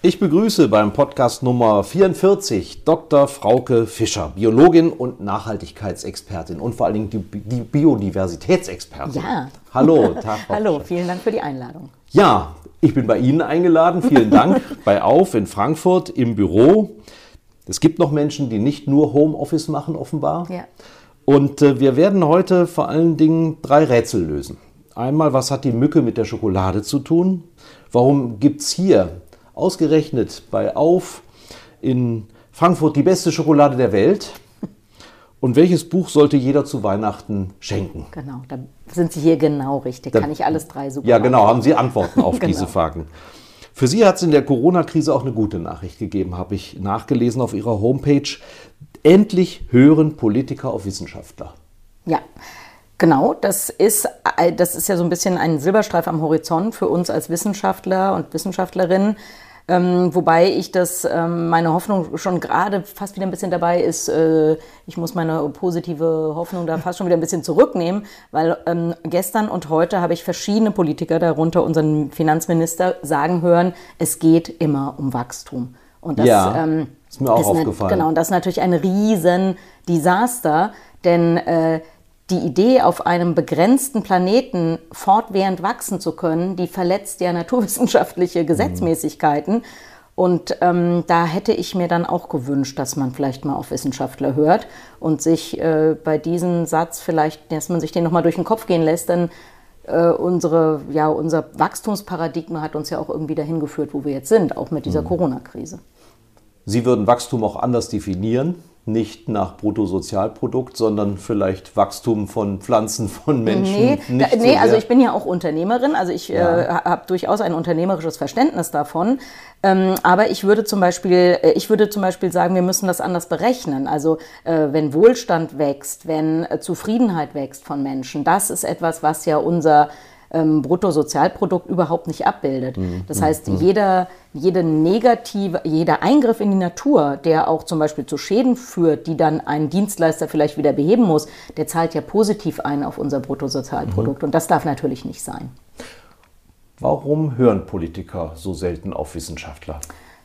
Ich begrüße beim Podcast Nummer 44 Dr. Frauke Fischer, Biologin und Nachhaltigkeitsexpertin und vor allen Dingen die, die Biodiversitätsexpertin. Ja. Hallo, Tag. Hallo, vielen Dank für die Einladung. Ja, ich bin bei Ihnen eingeladen. Vielen Dank bei Auf in Frankfurt im Büro. Es gibt noch Menschen, die nicht nur Homeoffice machen, offenbar. Ja. Und äh, wir werden heute vor allen Dingen drei Rätsel lösen. Einmal, was hat die Mücke mit der Schokolade zu tun? Warum gibt es hier ausgerechnet bei Auf in Frankfurt die beste Schokolade der Welt? Und welches Buch sollte jeder zu Weihnachten schenken? Genau, da sind Sie hier genau richtig. Da- Kann ich alles drei super Ja, genau, haben. Sie Antworten auf Genau. diese Fragen. Für Sie hat es in der Corona-Krise auch eine gute Nachricht gegeben, habe ich nachgelesen auf Ihrer Homepage. Endlich hören Politiker auf Wissenschaftler. Ja, genau. Das ist, äh, das ist ja so ein bisschen ein Silberstreif am Horizont für uns als Wissenschaftler und Wissenschaftlerinnen. Ähm, wobei ich das, ähm, meine Hoffnung schon gerade fast wieder ein bisschen dabei ist, äh, ich muss meine positive Hoffnung da fast schon wieder ein bisschen zurücknehmen, weil ähm, gestern und heute habe ich verschiedene Politiker, darunter unseren Finanzminister, sagen hören, es geht immer um Wachstum. Und das Ja, ähm, ist mir auch nat- aufgefallen. Genau, und das ist natürlich ein riesen Desaster, denn äh, die Idee, auf einem begrenzten Planeten fortwährend wachsen zu können, die verletzt ja naturwissenschaftliche Gesetzmäßigkeiten. Und ähm, da hätte ich mir dann auch gewünscht, dass man vielleicht mal auf Wissenschaftler hört und sich äh, bei diesem Satz vielleicht, dass man sich den nochmal durch den Kopf gehen lässt, denn äh, unsere, ja, unser Wachstumsparadigma hat uns ja auch irgendwie dahin geführt, wo wir jetzt sind, auch mit dieser Corona-Krise. Sie würden Wachstum auch anders definieren, nicht nach Bruttosozialprodukt, sondern vielleicht Wachstum von Pflanzen, von Menschen. Nee, da, nicht so nee also ich bin ja auch Unternehmerin, also ich Ja. äh, habe durchaus ein unternehmerisches Verständnis davon. Ähm, aber ich würde zum Beispiel, äh, ich würde zum Beispiel sagen, wir müssen das anders berechnen. Also äh, wenn Wohlstand wächst, wenn äh, Zufriedenheit wächst von Menschen, das ist etwas, was ja unser ähm, Bruttosozialprodukt überhaupt nicht abbildet. Mhm. Das heißt, jeder, jede negative, jeder Eingriff in die Natur, der auch zum Beispiel zu Schäden führt, die dann ein Dienstleister vielleicht wieder beheben muss, der zahlt ja positiv ein auf unser Bruttosozialprodukt. Mhm. Und das darf natürlich nicht sein. Warum hören Politiker so selten auf Wissenschaftler?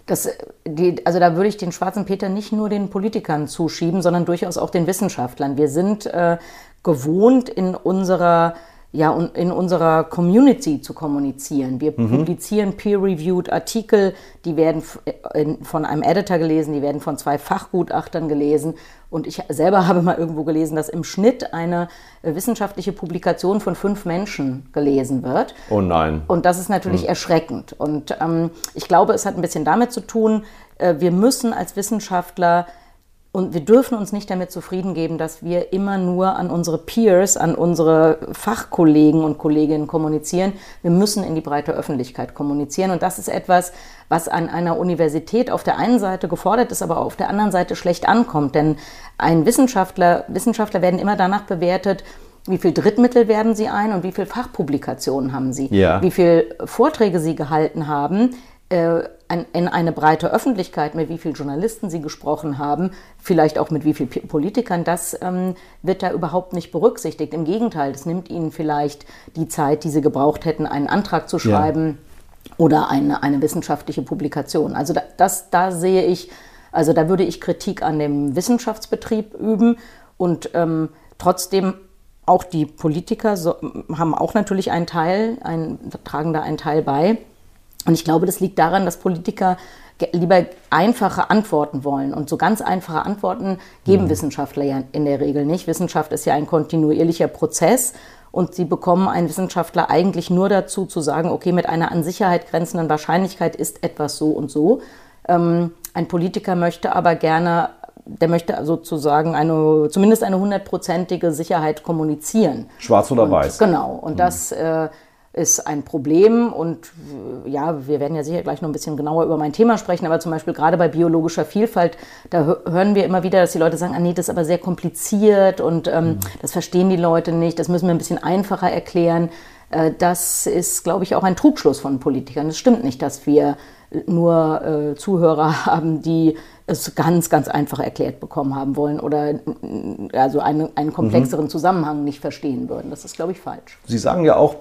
Das, die, also da würde ich den schwarzen Peter nicht nur den Politikern zuschieben, sondern durchaus auch den Wissenschaftlern. Wir sind äh, gewohnt in unserer ja, un- in unserer Community zu kommunizieren. Wir publizieren peer-reviewed Artikel, die werden in- von einem Editor gelesen, die werden von zwei Fachgutachtern gelesen. Und ich selber habe mal irgendwo gelesen, dass im Schnitt eine äh, wissenschaftliche Publikation von fünf Menschen gelesen wird. Oh nein. Und das ist natürlich erschreckend. Und ähm, ich glaube, es hat ein bisschen damit zu tun, äh, wir müssen als Wissenschaftler und wir dürfen uns nicht damit zufrieden geben, dass wir immer nur an unsere Peers, an unsere Fachkollegen und Kolleginnen kommunizieren. Wir müssen in die breite Öffentlichkeit kommunizieren. Und das ist etwas, was an einer Universität auf der einen Seite gefordert ist, aber auf der anderen Seite schlecht ankommt. Denn ein Wissenschaftler, Wissenschaftler werden immer danach bewertet, wie viel Drittmittel werben sie ein und wie viel Fachpublikationen haben sie, Ja. wie viel Vorträge sie gehalten haben, in eine breite Öffentlichkeit, mit wie vielen Journalisten sie gesprochen haben, vielleicht auch mit wie vielen Politikern, das ähm, wird da überhaupt nicht berücksichtigt. Im Gegenteil, das nimmt ihnen vielleicht die Zeit, die sie gebraucht hätten, einen Antrag zu schreiben oder eine, eine wissenschaftliche Publikation. Also da, das, da sehe ich, also da würde ich Kritik an dem Wissenschaftsbetrieb üben und ähm, trotzdem auch die Politiker so, haben auch natürlich einen Teil, einen, tragen da einen Teil bei. Und ich glaube, das liegt daran, dass Politiker lieber einfache Antworten wollen. Und so ganz einfache Antworten geben Wissenschaftler ja in der Regel nicht. Wissenschaft ist ja ein kontinuierlicher Prozess. Und sie bekommen einen Wissenschaftler eigentlich nur dazu zu sagen, okay, mit einer an Sicherheit grenzenden Wahrscheinlichkeit ist etwas so und so. Ähm, ein Politiker möchte aber gerne, der möchte sozusagen eine, zumindest eine hundertprozentige Sicherheit kommunizieren. Schwarz oder und, weiß. Genau. Und mhm. das äh, ist ein Problem. Und ja, wir werden ja sicher gleich noch ein bisschen genauer über mein Thema sprechen, aber zum Beispiel gerade bei biologischer Vielfalt, da hören wir immer wieder, dass die Leute sagen, ah nee, das ist aber sehr kompliziert und ähm, mhm. das verstehen die Leute nicht, das müssen wir ein bisschen einfacher erklären. Äh, das ist, glaube ich, auch ein Trugschluss von Politikern. Es stimmt nicht, dass wir nur äh, Zuhörer haben, die es ganz, ganz einfach erklärt bekommen haben wollen oder also einen, einen komplexeren mhm. Zusammenhang nicht verstehen würden. Das ist, glaube ich, falsch. Sie sagen ja auch,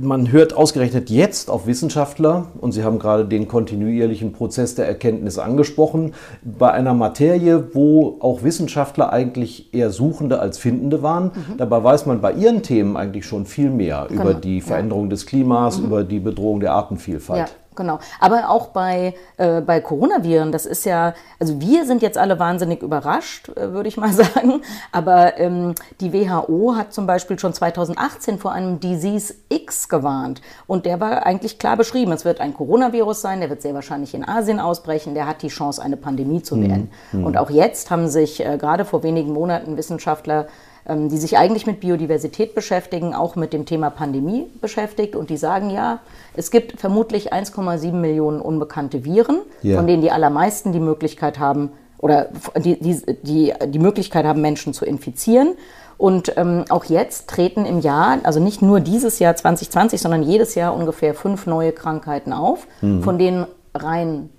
man hört ausgerechnet jetzt auf Wissenschaftler, und Sie haben gerade den kontinuierlichen Prozess der Erkenntnis angesprochen, bei einer Materie, wo auch Wissenschaftler eigentlich eher Suchende als Findende waren. Mhm. Dabei weiß man bei Ihren Themen eigentlich schon viel mehr genau. über die Veränderung ja. des Klimas, mhm. über die Bedrohung der Artenvielfalt. Ja. Genau. Aber auch bei, äh, bei Coronaviren, das ist ja, also wir sind jetzt alle wahnsinnig überrascht, äh, würde ich mal sagen. Aber ähm, die WHO hat zum Beispiel schon 2018 vor einem Disease X gewarnt. Und der war eigentlich klar beschrieben. Es wird ein Coronavirus sein, der wird sehr wahrscheinlich in Asien ausbrechen, der hat die Chance, eine Pandemie zu werden. Mhm. Und auch jetzt haben sich äh, gerade vor wenigen Monaten Wissenschaftler ähm, die sich eigentlich mit Biodiversität beschäftigen, auch mit dem Thema Pandemie beschäftigt. Und die sagen, ja, es gibt vermutlich 1,7 Millionen unbekannte Viren, ja. von denen die allermeisten die Möglichkeit haben, oder die, die, die, die Möglichkeit haben, Menschen zu infizieren. Und ähm, auch jetzt treten im Jahr, also nicht nur dieses Jahr 2020, sondern jedes Jahr ungefähr fünf neue Krankheiten auf, mhm. von denen rein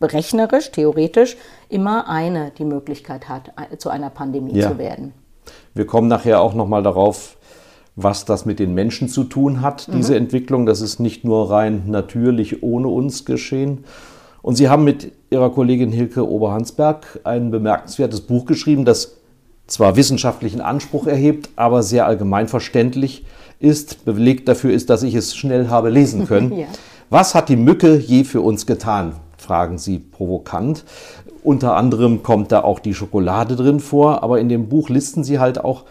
berechnerisch, theoretisch immer eine die Möglichkeit hat, zu einer Pandemie ja. zu werden. Wir kommen nachher auch nochmal darauf, was das mit den Menschen zu tun hat, mhm. diese Entwicklung. Das ist nicht nur rein natürlich ohne uns geschehen. Und Sie haben mit Ihrer Kollegin Hilke Oberhansberg ein bemerkenswertes Buch geschrieben, das zwar wissenschaftlichen Anspruch erhebt, aber sehr allgemein verständlich ist. Belegt dafür ist, dass ich es schnell habe lesen können. ja. Was hat die Mücke je für uns getan? fragen Sie provokant. Unter anderem kommt da auch die Schokolade drin vor, aber in dem Buch listen sie halt auch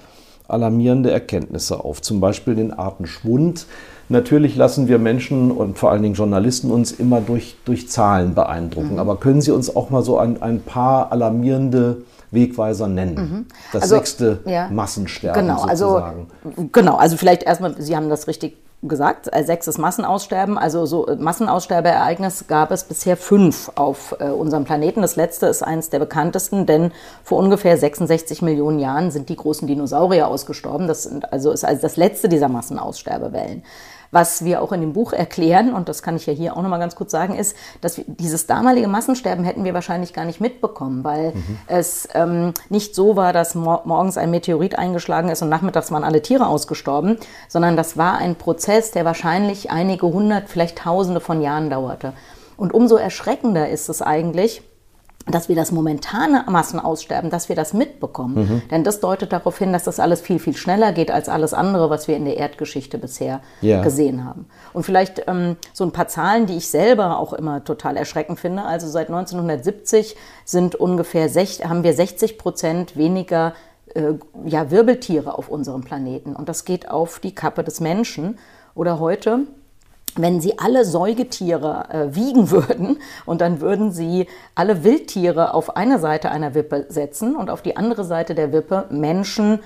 alarmierende Erkenntnisse auf, zum Beispiel den Artenschwund. Natürlich lassen wir Menschen und vor allen Dingen Journalisten uns immer durch, durch Zahlen beeindrucken, mhm. aber können Sie uns auch mal so ein, ein paar alarmierende Wegweiser nennen. Mhm. Das also, sechste ja. Massensterben genau, also sozusagen. Also, genau, also vielleicht erstmal, Sie haben das richtig gesagt, als sechstes Massenaussterben. Also so äh, Massenaussterbeereignis gab es bisher fünf auf äh, unserem Planeten. Das letzte ist eines der bekanntesten, denn vor ungefähr 66 Millionen Jahren sind die großen Dinosaurier ausgestorben. Das sind, also ist also das letzte dieser Massenaussterbewellen. Was wir auch in dem Buch erklären, und das kann ich ja hier auch nochmal ganz kurz sagen, ist, dass wir, dieses damalige Massensterben hätten wir wahrscheinlich gar nicht mitbekommen, weil mhm. es ähm, nicht so war, dass mor morgens ein Meteorit eingeschlagen ist und nachmittags waren alle Tiere ausgestorben, sondern das war ein Prozess, der wahrscheinlich einige hundert, vielleicht tausende von Jahren dauerte. Und umso erschreckender ist es eigentlich, dass wir das momentane Massenaussterben, dass wir das mitbekommen. Mhm. Denn das deutet darauf hin, dass das alles viel, viel schneller geht als alles andere, was wir in der Erdgeschichte bisher ja. gesehen haben. Und vielleicht ähm, so ein paar Zahlen, die ich selber auch immer total erschreckend finde. Also seit 1970 sind ungefähr sech, haben wir 60 Prozent weniger äh, ja, Wirbeltiere auf unserem Planeten. Und das geht auf die Kappe des Menschen. Oder heute wenn Sie alle Säugetiere äh, wiegen würden und dann würden Sie alle Wildtiere auf eine Seite einer Wippe setzen und auf die andere Seite der Wippe Menschen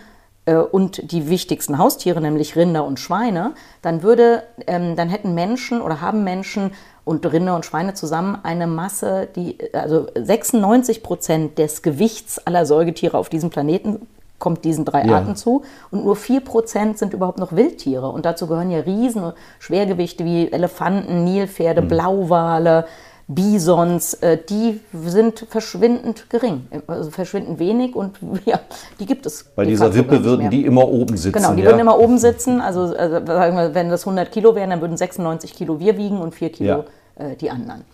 äh, und die wichtigsten Haustiere, nämlich Rinder und Schweine, dann würde, ähm, dann hätten Menschen oder haben Menschen und Rinder und Schweine zusammen eine Masse, die also 96 Prozent des Gewichts aller Säugetiere auf diesem Planeten kommt diesen drei ja. Arten zu. Und nur 4% sind überhaupt noch Wildtiere. Und dazu gehören ja riesen Schwergewichte wie Elefanten, Nilpferde, mhm. Blauwale, Bisons, äh, die sind verschwindend gering, also verschwindend wenig und ja, die gibt es. Bei dieser Wippe würden die immer oben sitzen. Genau, die ja? würden immer oben sitzen. Also, also sagen wir, wenn das 100 Kilo wären, dann würden 96 Kilo wir wiegen und 4 Kilo ja. äh, die anderen.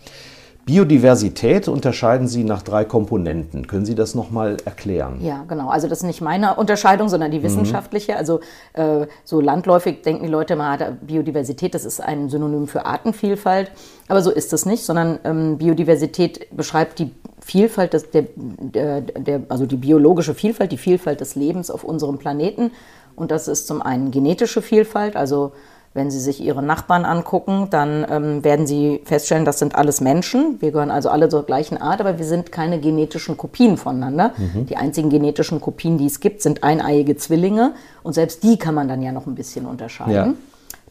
Biodiversität unterscheiden Sie nach drei Komponenten. Können Sie das nochmal erklären? Ja, genau. Also das ist nicht meine Unterscheidung, sondern die mhm. wissenschaftliche. Mhm. Also äh, so landläufig denken die Leute mal, Biodiversität, das ist ein Synonym für Artenvielfalt. Aber so ist es nicht, sondern ähm, Biodiversität beschreibt die Vielfalt des, der, der, der, also die biologische Vielfalt, die Vielfalt des Lebens auf unserem Planeten. Und das ist zum einen genetische Vielfalt, also wenn Sie sich Ihre Nachbarn angucken, dann ähm, werden Sie feststellen, das sind alles Menschen. Wir gehören also alle zur gleichen Art, aber wir sind keine genetischen Kopien voneinander. Mhm. Die einzigen genetischen Kopien, die es gibt, sind eineiige Zwillinge. Und selbst die kann man dann ja noch ein bisschen unterscheiden. Ja.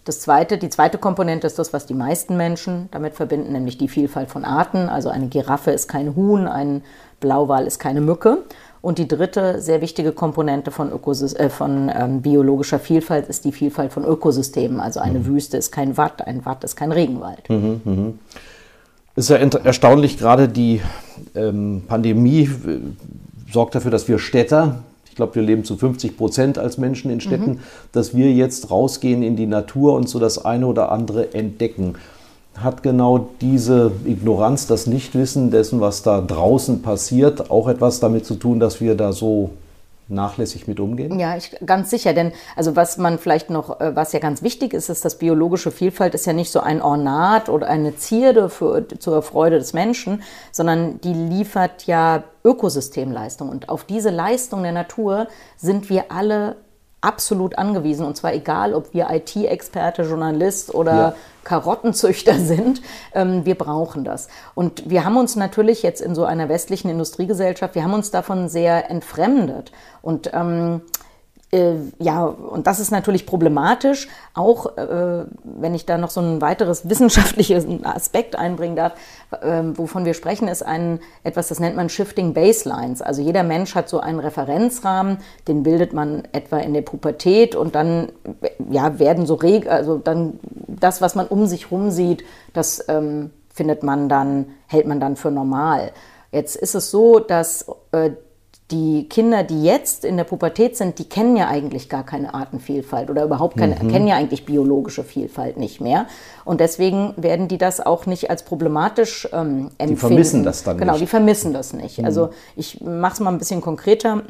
Das zweite, die zweite Komponente ist das, was die meisten Menschen damit verbinden, nämlich die Vielfalt von Arten. Also eine Giraffe ist kein Huhn, ein Blauwal ist keine Mücke. Und die dritte sehr wichtige Komponente von, Ökosys äh, von ähm, biologischer Vielfalt ist die Vielfalt von Ökosystemen. Also eine mhm. Wüste ist kein Watt, ein Watt ist kein Regenwald. Mhm, mh. Ist ja erstaunlich, gerade die ähm, Pandemie äh, sorgt dafür, dass wir Städter, ich glaube, wir leben zu 50 Prozent als Menschen in Städten, mhm. dass wir jetzt rausgehen in die Natur und so das eine oder andere entdecken hat genau diese Ignoranz, das Nichtwissen dessen, was da draußen passiert, auch etwas damit zu tun, dass wir da so nachlässig mit umgehen? Ja, ich, ganz sicher. Denn also was man vielleicht noch, äh, was ja ganz wichtig ist, ist, dass biologische Vielfalt ist ja nicht so ein Ornat oder eine Zierde für, zur Freude des Menschen, sondern die liefert ja Ökosystemleistung. Und auf diese Leistung der Natur sind wir alle absolut angewiesen. Und zwar egal, ob wir IT-Experte, Journalist oder ja. Karottenzüchter sind, ähm, wir brauchen das. Und wir haben uns natürlich jetzt in so einer westlichen Industriegesellschaft, wir haben uns davon sehr entfremdet. Und ähm, äh, ja, und das ist natürlich problematisch, auch äh, wenn ich da noch so ein weiteres wissenschaftliches Aspekt einbringen darf. Äh, wovon wir sprechen, ist ein etwas, das nennt man Shifting Baselines. Also jeder Mensch hat so einen Referenzrahmen, den bildet man etwa in der Pubertät und dann ja, werden so reg, also dann das, was man um sich herum sieht, das ähm, findet man dann, hält man dann für normal. Jetzt ist es so, dass äh, die Kinder, die jetzt in der Pubertät sind, die kennen ja eigentlich gar keine Artenvielfalt oder überhaupt keine, mhm. kennen ja eigentlich biologische Vielfalt nicht mehr. Und deswegen werden die das auch nicht als problematisch ähm, empfinden. Die vermissen das dann genau, nicht. Genau, die vermissen das nicht. Mhm. Also ich mache es mal ein bisschen konkreter.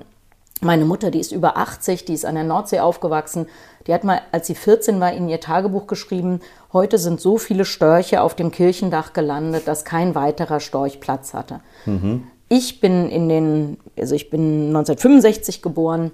Meine Mutter, die ist über 80, die ist an der Nordsee aufgewachsen. Die hat mal, als sie 14 war, in ihr Tagebuch geschrieben, heute sind so viele Störche auf dem Kirchendach gelandet, dass kein weiterer Storch Platz hatte. Mhm. Ich bin in den, also ich bin 1965 geboren.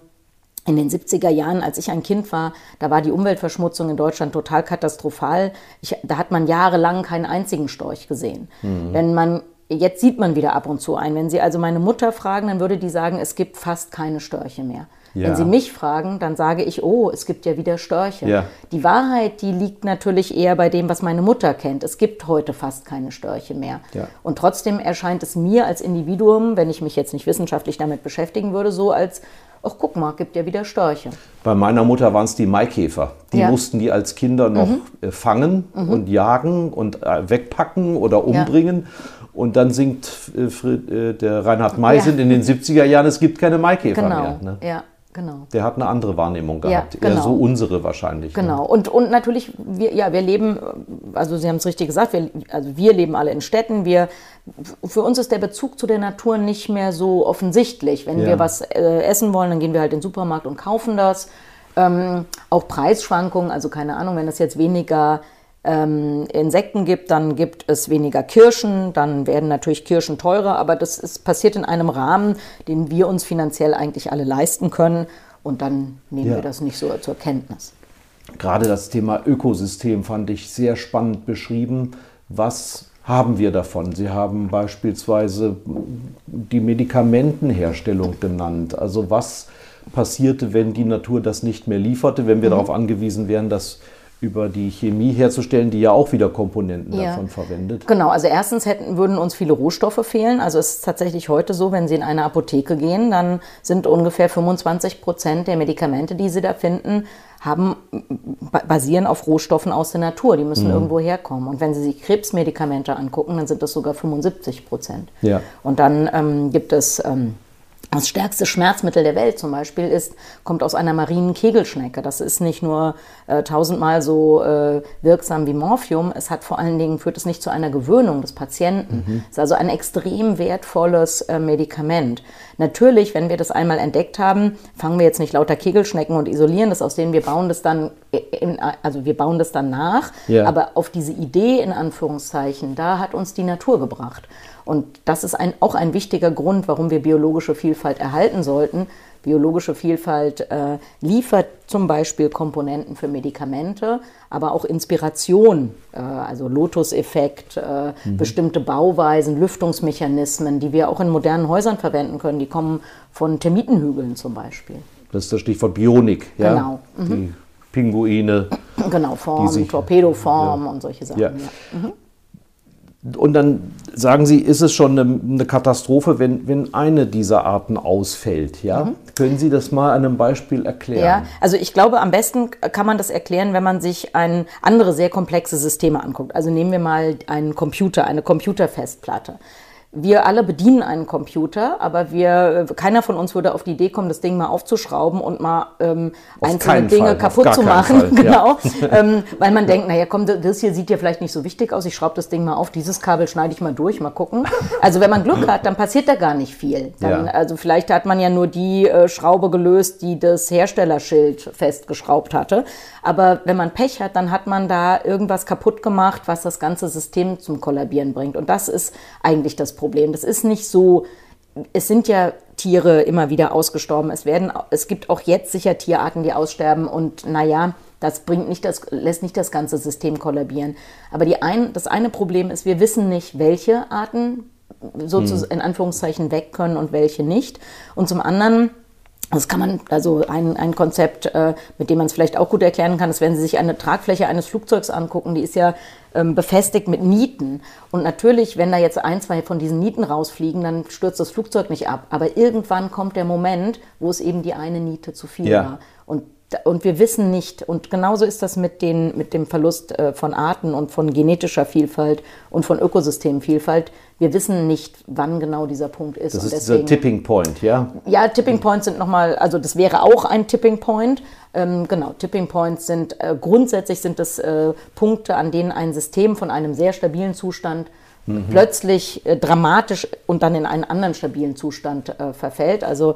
In den 70er Jahren, als ich ein Kind war, da war die Umweltverschmutzung in Deutschland total katastrophal. Ich, da hat man jahrelang keinen einzigen Storch gesehen. Mhm. Wenn man Jetzt sieht man wieder ab und zu ein. Wenn Sie also meine Mutter fragen, dann würde die sagen, es gibt fast keine Störche mehr. Ja. Wenn Sie mich fragen, dann sage ich, oh, es gibt ja wieder Störche. Ja. Die Wahrheit, die liegt natürlich eher bei dem, was meine Mutter kennt. Es gibt heute fast keine Störche mehr. Ja. Und trotzdem erscheint es mir als Individuum, wenn ich mich jetzt nicht wissenschaftlich damit beschäftigen würde, so als ach guck mal, gibt ja wieder Störche. Bei meiner Mutter waren es die Maikäfer. Die ja. mussten die als Kinder noch mhm. Äh, fangen mhm. und jagen und äh, wegpacken oder umbringen. Und dann singt äh, der Reinhard May ja. in den 70er Jahren, es gibt keine Maikäfer genau. mehr. Ne? Ja. Genau. Der hat eine andere Wahrnehmung gehabt, ja, genau. eher so unsere wahrscheinlich. Ne? Genau. Ne? Und, und natürlich, wir, ja, wir leben, also Sie haben es richtig gesagt, wir, also wir leben alle in Städten. Wir, für uns ist der Bezug zu der Natur nicht mehr so offensichtlich. Wenn ja. wir was äh, essen wollen, dann gehen wir halt in den Supermarkt und kaufen das. Ähm, auch Preisschwankungen, also keine Ahnung, wenn das jetzt weniger ähm, Insekten gibt, dann gibt es weniger Kirschen, dann werden natürlich Kirschen teurer, aber das ist, passiert in einem Rahmen, den wir uns finanziell eigentlich alle leisten können und dann nehmen ja. wir das nicht so zur Kenntnis. Gerade das Thema Ökosystem fand ich sehr spannend beschrieben. Was haben wir davon? Sie haben beispielsweise die Medikamentenherstellung genannt. Also was passierte, wenn die Natur das nicht mehr lieferte, wenn wir mhm. darauf angewiesen wären, dass über die Chemie herzustellen, die ja auch wieder Komponenten ja. davon verwendet. Genau, also erstens hätten, würden uns viele Rohstoffe fehlen. Also es ist tatsächlich heute so, wenn Sie in eine Apotheke gehen, dann sind ungefähr 25 Prozent der Medikamente, die Sie da finden, haben, basieren auf Rohstoffen aus der Natur. Die müssen mhm. irgendwo herkommen. Und wenn Sie sich Krebsmedikamente angucken, dann sind das sogar 75 Prozent. Ja. Und dann ähm, gibt es ähm, das stärkste Schmerzmittel der Welt zum Beispiel ist, kommt aus einer marinen Kegelschnecke. Das ist nicht nur äh, tausendmal so äh, wirksam wie Morphium, es hat vor allen Dingen, führt es nicht zu einer Gewöhnung des Patienten. Mhm. Es ist also ein extrem wertvolles äh, Medikament. Natürlich, wenn wir das einmal entdeckt haben, fangen wir jetzt nicht lauter Kegelschnecken und isolieren das aus denen, wir bauen das dann, in, also wir bauen das dann nach, ja. aber auf diese Idee in Anführungszeichen, da hat uns die Natur gebracht. Und das ist ein, auch ein wichtiger Grund, warum wir biologische Vielfalt erhalten sollten. Biologische Vielfalt äh, liefert zum Beispiel Komponenten für Medikamente, aber auch Inspiration, äh, also Lotus-Effekt, äh, mhm. bestimmte Bauweisen, Lüftungsmechanismen, die wir auch in modernen Häusern verwenden können. Die kommen von Termitenhügeln zum Beispiel. Das ist das Stichwort Bionik, ja? Genau. Mhm. Die Pinguine. Genau, Form, Torpedoform ja. und solche Sachen. Ja. Ja. Mhm. Und dann sagen Sie, ist es schon eine, eine, Katastrophe, wenn, wenn eine dieser Arten ausfällt? Ja? Mhm. Können Sie das mal an einem Beispiel erklären? Ja, also ich glaube, am besten kann man das erklären, wenn man sich ein andere sehr komplexe Systeme anguckt. Also nehmen wir mal einen Computer, eine Computerfestplatte wir alle bedienen einen Computer, aber wir, keiner von uns würde auf die Idee kommen, das Ding mal aufzuschrauben und mal ähm, einzelne Dinge Fall, kaputt zu machen. Fall, genau. Ja. ähm, weil man denkt, naja, komm, das hier sieht ja vielleicht nicht so wichtig aus, ich schraube das Ding mal auf, dieses Kabel schneide ich mal durch, mal gucken. Also wenn man Glück hat, dann passiert da gar nicht viel. Dann, ja. Also vielleicht hat man ja nur die äh, Schraube gelöst, die das Herstellerschild festgeschraubt hatte. Aber wenn man Pech hat, dann hat man da irgendwas kaputt gemacht, was das ganze System zum Kollabieren bringt. Und das ist eigentlich das Problem. Problem. Das ist nicht so, es sind ja Tiere immer wieder ausgestorben. Es, werden, es gibt auch jetzt sicher Tierarten, die aussterben und naja, das bringt nicht das, lässt nicht das ganze System kollabieren. Aber die ein, das eine Problem ist, wir wissen nicht, welche Arten sozusagen hm. in Anführungszeichen weg können und welche nicht. Und zum anderen das kann man, also ein, ein Konzept, äh, mit dem man es vielleicht auch gut erklären kann, ist, wenn Sie sich eine Tragfläche eines Flugzeugs angucken, die ist ja ähm, befestigt mit Nieten. Und natürlich, wenn da jetzt ein, zwei von diesen Nieten rausfliegen, dann stürzt das Flugzeug nicht ab. Aber irgendwann kommt der Moment, wo es eben die eine Niete zu viel ja. war. Und und wir wissen nicht, und genauso ist das mit, den, mit dem Verlust äh, von Arten und von genetischer Vielfalt und von Ökosystemvielfalt. Wir wissen nicht, wann genau dieser Punkt ist. Das ist deswegen, dieser Tipping Point, ja? Ja, Tipping Points sind nochmal, also das wäre auch ein Tipping Point. Ähm, genau, Tipping Points sind äh, grundsätzlich sind das äh, Punkte, an denen ein System von einem sehr stabilen Zustand mhm. plötzlich äh, dramatisch und dann in einen anderen stabilen Zustand äh, verfällt. Also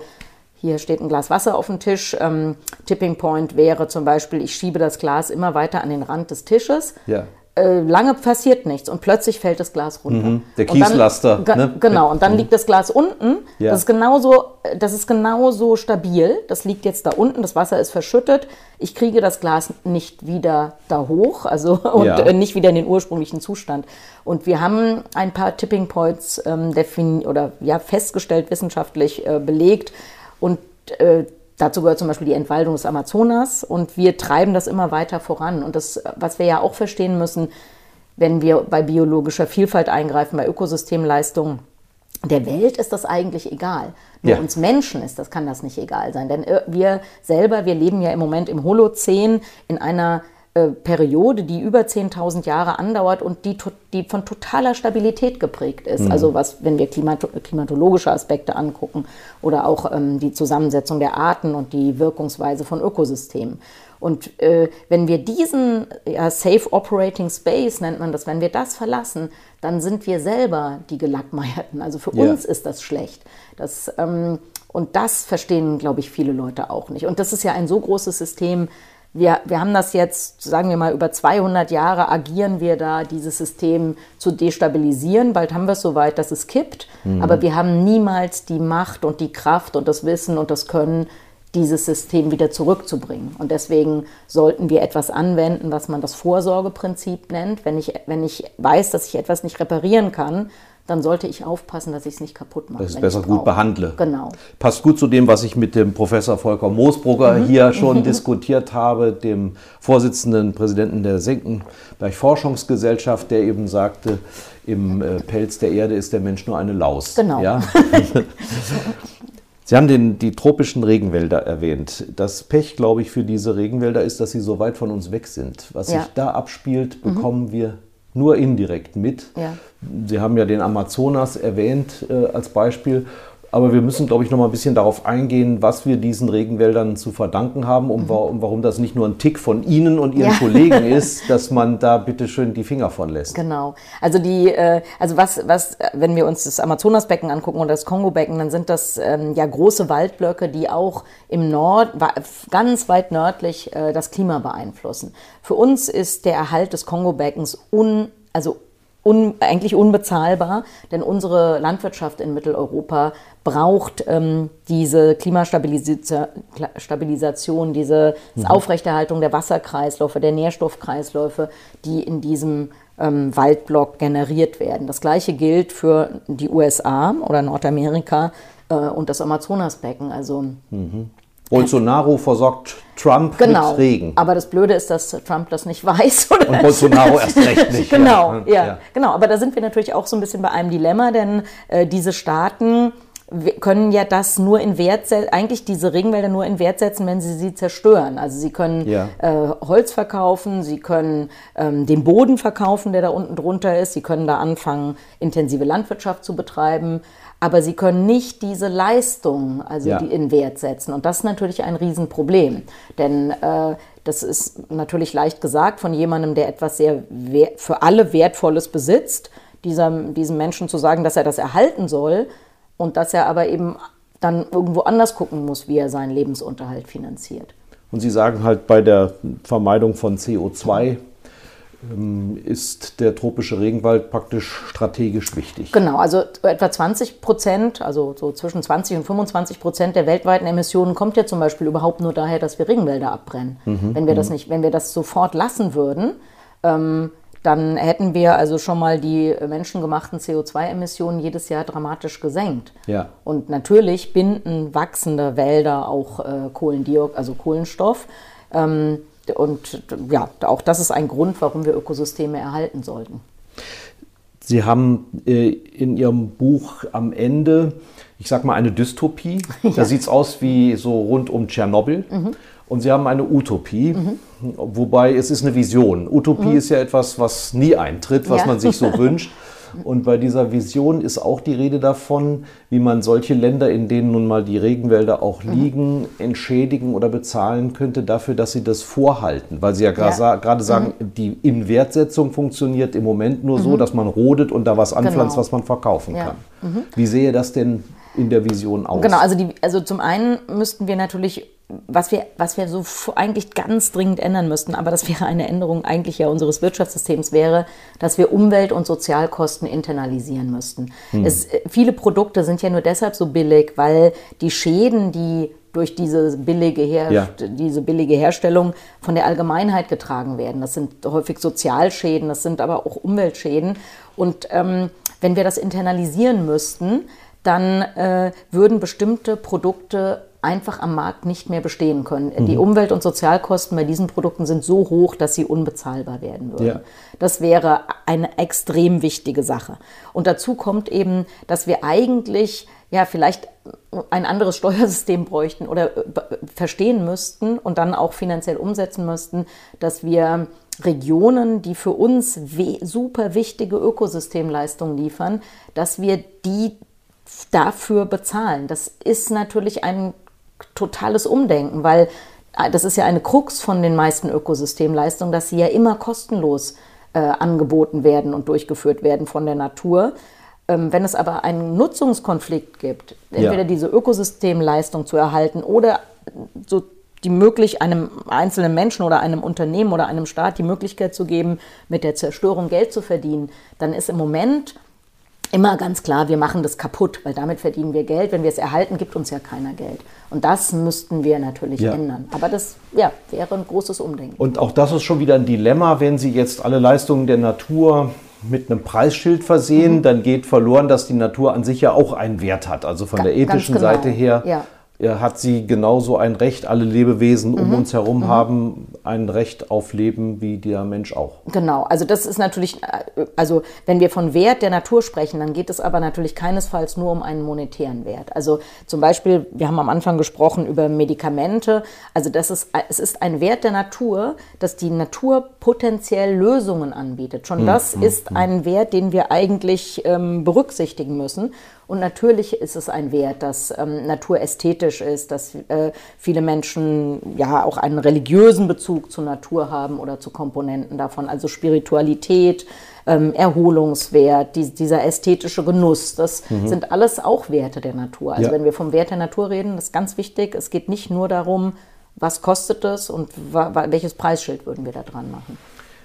hier steht ein Glas Wasser auf dem Tisch. Ähm, Tipping Point wäre zum Beispiel, ich schiebe das Glas immer weiter an den Rand des Tisches. Ja. Äh, lange passiert nichts und plötzlich fällt das Glas runter. Mhm, der Kieslaster. Dann, ne? Genau, und dann mhm. liegt das Glas unten. Ja. Das, ist genauso, das ist genauso stabil. Das liegt jetzt da unten, das Wasser ist verschüttet. Ich kriege das Glas nicht wieder da hoch, also und ja. äh, nicht wieder in den ursprünglichen Zustand. Und wir haben ein paar Tipping Points ähm, oder ja, festgestellt, wissenschaftlich äh, belegt und äh, dazu gehört zum Beispiel die Entwaldung des Amazonas. Und wir treiben das immer weiter voran. Und das, was wir ja auch verstehen müssen, wenn wir bei biologischer Vielfalt eingreifen, bei Ökosystemleistungen, der Welt ist das eigentlich egal. Nur ja. uns Menschen ist das, kann das nicht egal sein. Denn äh, wir selber, wir leben ja im Moment im Holozän in einer äh, Periode, die über 10.000 Jahre andauert und die, die von totaler Stabilität geprägt ist. Mhm. Also was, wenn wir klimato klimatologische Aspekte angucken oder auch ähm, die Zusammensetzung der Arten und die Wirkungsweise von Ökosystemen. Und äh, wenn wir diesen ja, Safe Operating Space nennt man das, wenn wir das verlassen, dann sind wir selber die Gelackmeierten. Also für ja. uns ist das schlecht. Das, ähm, und das verstehen, glaube ich, viele Leute auch nicht. Und das ist ja ein so großes System, wir, wir haben das jetzt, sagen wir mal, über 200 Jahre agieren wir da, dieses System zu destabilisieren. Bald haben wir es soweit, dass es kippt. Mhm. Aber wir haben niemals die Macht und die Kraft und das Wissen und das Können, dieses System wieder zurückzubringen. Und deswegen sollten wir etwas anwenden, was man das Vorsorgeprinzip nennt. Wenn ich, wenn ich weiß, dass ich etwas nicht reparieren kann, dann sollte ich aufpassen, dass ich es nicht kaputt mache. Dass ich es besser gut behandle. Genau. Passt gut zu dem, was ich mit dem Professor Volker Moosbrugger mhm. hier schon diskutiert habe, dem Vorsitzenden Präsidenten der Senckenberg Forschungsgesellschaft, der eben sagte, im äh, Pelz der Erde ist der Mensch nur eine Laus. Genau. Ja? Sie haben den, die tropischen Regenwälder erwähnt. Das Pech, glaube ich, für diese Regenwälder ist, dass sie so weit von uns weg sind. Was ja. sich da abspielt, mhm. bekommen mhm. wir nur indirekt mit. Ja. Sie haben ja den Amazonas erwähnt äh, als Beispiel. Aber wir müssen, glaube ich, noch mal ein bisschen darauf eingehen, was wir diesen Regenwäldern zu verdanken haben und, mhm. warum, warum das nicht nur ein Tick von Ihnen und Ihren ja. Kollegen ist, dass man da bitte schön die Finger von lässt. Genau. Also die, äh, also was, was, wenn wir uns das Amazonasbecken angucken oder das Kongobecken, dann sind das ähm, ja große Waldblöcke, die auch im Nord, ganz weit nördlich äh, das Klima beeinflussen. Für uns ist der Erhalt des Kongobeckens un, also un, eigentlich unbezahlbar, denn unsere Landwirtschaft in Mitteleuropa braucht ähm, diese Klimastabilisation, diese mhm. Aufrechterhaltung der Wasserkreisläufe, der Nährstoffkreisläufe, die in diesem ähm, Waldblock generiert werden. Das gleiche gilt für die USA oder Nordamerika äh, und das Amazonasbecken. Also mhm. Bolsonaro versorgt Trump genau. mit Regen. Aber das Blöde ist, dass Trump das nicht weiß. Oder? Und Bolsonaro erst recht nicht. genau, ja. Ja. ja. genau. Aber da sind wir natürlich auch so ein bisschen bei einem Dilemma, denn äh, diese Staaten können ja das nur in Wert setzen, eigentlich diese Regenwälder nur in Wert setzen, wenn sie sie zerstören. Also sie können ja. äh, Holz verkaufen, sie können ähm, den Boden verkaufen, der da unten drunter ist, sie können da anfangen, intensive Landwirtschaft zu betreiben aber sie können nicht diese Leistung, also ja. die in Wert setzen. Und das ist natürlich ein Riesenproblem, denn äh, das ist natürlich leicht gesagt von jemandem, der etwas sehr für alle Wertvolles besitzt, dieser, diesem Menschen zu sagen, dass er das erhalten soll und dass er aber eben dann irgendwo anders gucken muss, wie er seinen Lebensunterhalt finanziert. Und Sie sagen halt bei der Vermeidung von CO2, ähm, ist der tropische Regenwald praktisch strategisch wichtig. Genau, also etwa 20 Prozent, also so zwischen 20 und 25 Prozent der weltweiten Emissionen kommt ja zum Beispiel überhaupt nur daher, dass wir Regenwälder abbrennen. Mhm. Wenn wir das mhm. nicht, wenn wir das sofort lassen würden, ähm, dann hätten wir also schon mal die menschengemachten CO2-Emissionen jedes Jahr dramatisch gesenkt. Ja. Und natürlich binden wachsende Wälder auch äh, Kohlendioxid, also Kohlenstoff. Ähm, und ja, auch das ist ein Grund, warum wir Ökosysteme erhalten sollten. Sie haben äh, in Ihrem Buch am Ende, ich sag mal, eine Dystopie. Ja. Da sieht es aus wie so rund um Tschernobyl. Mhm. Und Sie haben eine Utopie, mhm. wobei es ist eine Vision. Utopie mhm. ist ja etwas, was nie eintritt, was ja. man sich so wünscht. Und bei dieser Vision ist auch die Rede davon, wie man solche Länder, in denen nun mal die Regenwälder auch mhm. liegen, entschädigen oder bezahlen könnte dafür, dass sie das vorhalten. Weil Sie ja gerade ja. sagen, mhm. die Inwertsetzung funktioniert im Moment nur mhm. so, dass man rodet und da was anpflanzt, genau. was man verkaufen ja. kann. Mhm. Wie sehe das denn in der Vision aus? Genau, also, die, also zum einen müssten wir natürlich was wir, was wir so eigentlich ganz dringend ändern müssten, aber das wäre eine Änderung eigentlich ja unseres Wirtschaftssystems, wäre, dass wir Umwelt- und Sozialkosten internalisieren müssten. Hm. Es, viele Produkte sind ja nur deshalb so billig, weil die Schäden, die durch diese billige, Her ja. diese billige Herstellung von der Allgemeinheit getragen werden. Das sind häufig Sozialschäden, das sind aber auch Umweltschäden. Und ähm, wenn wir das internalisieren müssten, dann äh, würden bestimmte Produkte einfach am Markt nicht mehr bestehen können. Mhm. Die Umwelt- und Sozialkosten bei diesen Produkten sind so hoch, dass sie unbezahlbar werden würden. Ja. Das wäre eine extrem wichtige Sache. Und dazu kommt eben, dass wir eigentlich ja vielleicht ein anderes Steuersystem bräuchten oder äh, verstehen müssten und dann auch finanziell umsetzen müssten, dass wir Regionen, die für uns super wichtige Ökosystemleistungen liefern, dass wir die dafür bezahlen. Das ist natürlich ein totales Umdenken, weil äh, das ist ja eine Krux von den meisten Ökosystemleistungen, dass sie ja immer kostenlos äh, angeboten werden und durchgeführt werden von der Natur. Ähm, wenn es aber einen Nutzungskonflikt gibt, entweder ja. diese Ökosystemleistung zu erhalten oder so die möglich einem einzelnen Menschen oder einem Unternehmen oder einem Staat die Möglichkeit zu geben, mit der Zerstörung Geld zu verdienen, dann ist im Moment immer ganz klar, wir machen das kaputt, weil damit verdienen wir Geld. Wenn wir es erhalten, gibt uns ja keiner Geld. Und das müssten wir natürlich ja. ändern. Aber das ja, wäre ein großes Umdenken. Und auch das ist schon wieder ein Dilemma, wenn Sie jetzt alle Leistungen der Natur mit einem Preisschild versehen, mhm. dann geht verloren, dass die Natur an sich ja auch einen Wert hat. Also von Ga der ethischen genau. Seite her ja hat sie genauso ein Recht, alle Lebewesen um mhm. uns herum mhm. haben ein Recht auf Leben wie der Mensch auch. Genau, also das ist natürlich, also wenn wir von Wert der Natur sprechen, dann geht es aber natürlich keinesfalls nur um einen monetären Wert. Also zum Beispiel, wir haben am Anfang gesprochen über Medikamente, also das ist, es ist ein Wert der Natur, dass die Natur potenziell Lösungen anbietet. Schon mhm. das mhm. ist ein Wert, den wir eigentlich ähm, berücksichtigen müssen. Und natürlich ist es ein Wert, dass ähm, Natur ästhetisch ist, dass äh, viele Menschen ja auch einen religiösen Bezug zur Natur haben oder zu Komponenten davon, also Spiritualität, ähm, Erholungswert, die, dieser ästhetische Genuss, das mhm. sind alles auch Werte der Natur. Also ja. wenn wir vom Wert der Natur reden, das ist ganz wichtig, es geht nicht nur darum, was kostet es und welches Preisschild würden wir da dran machen.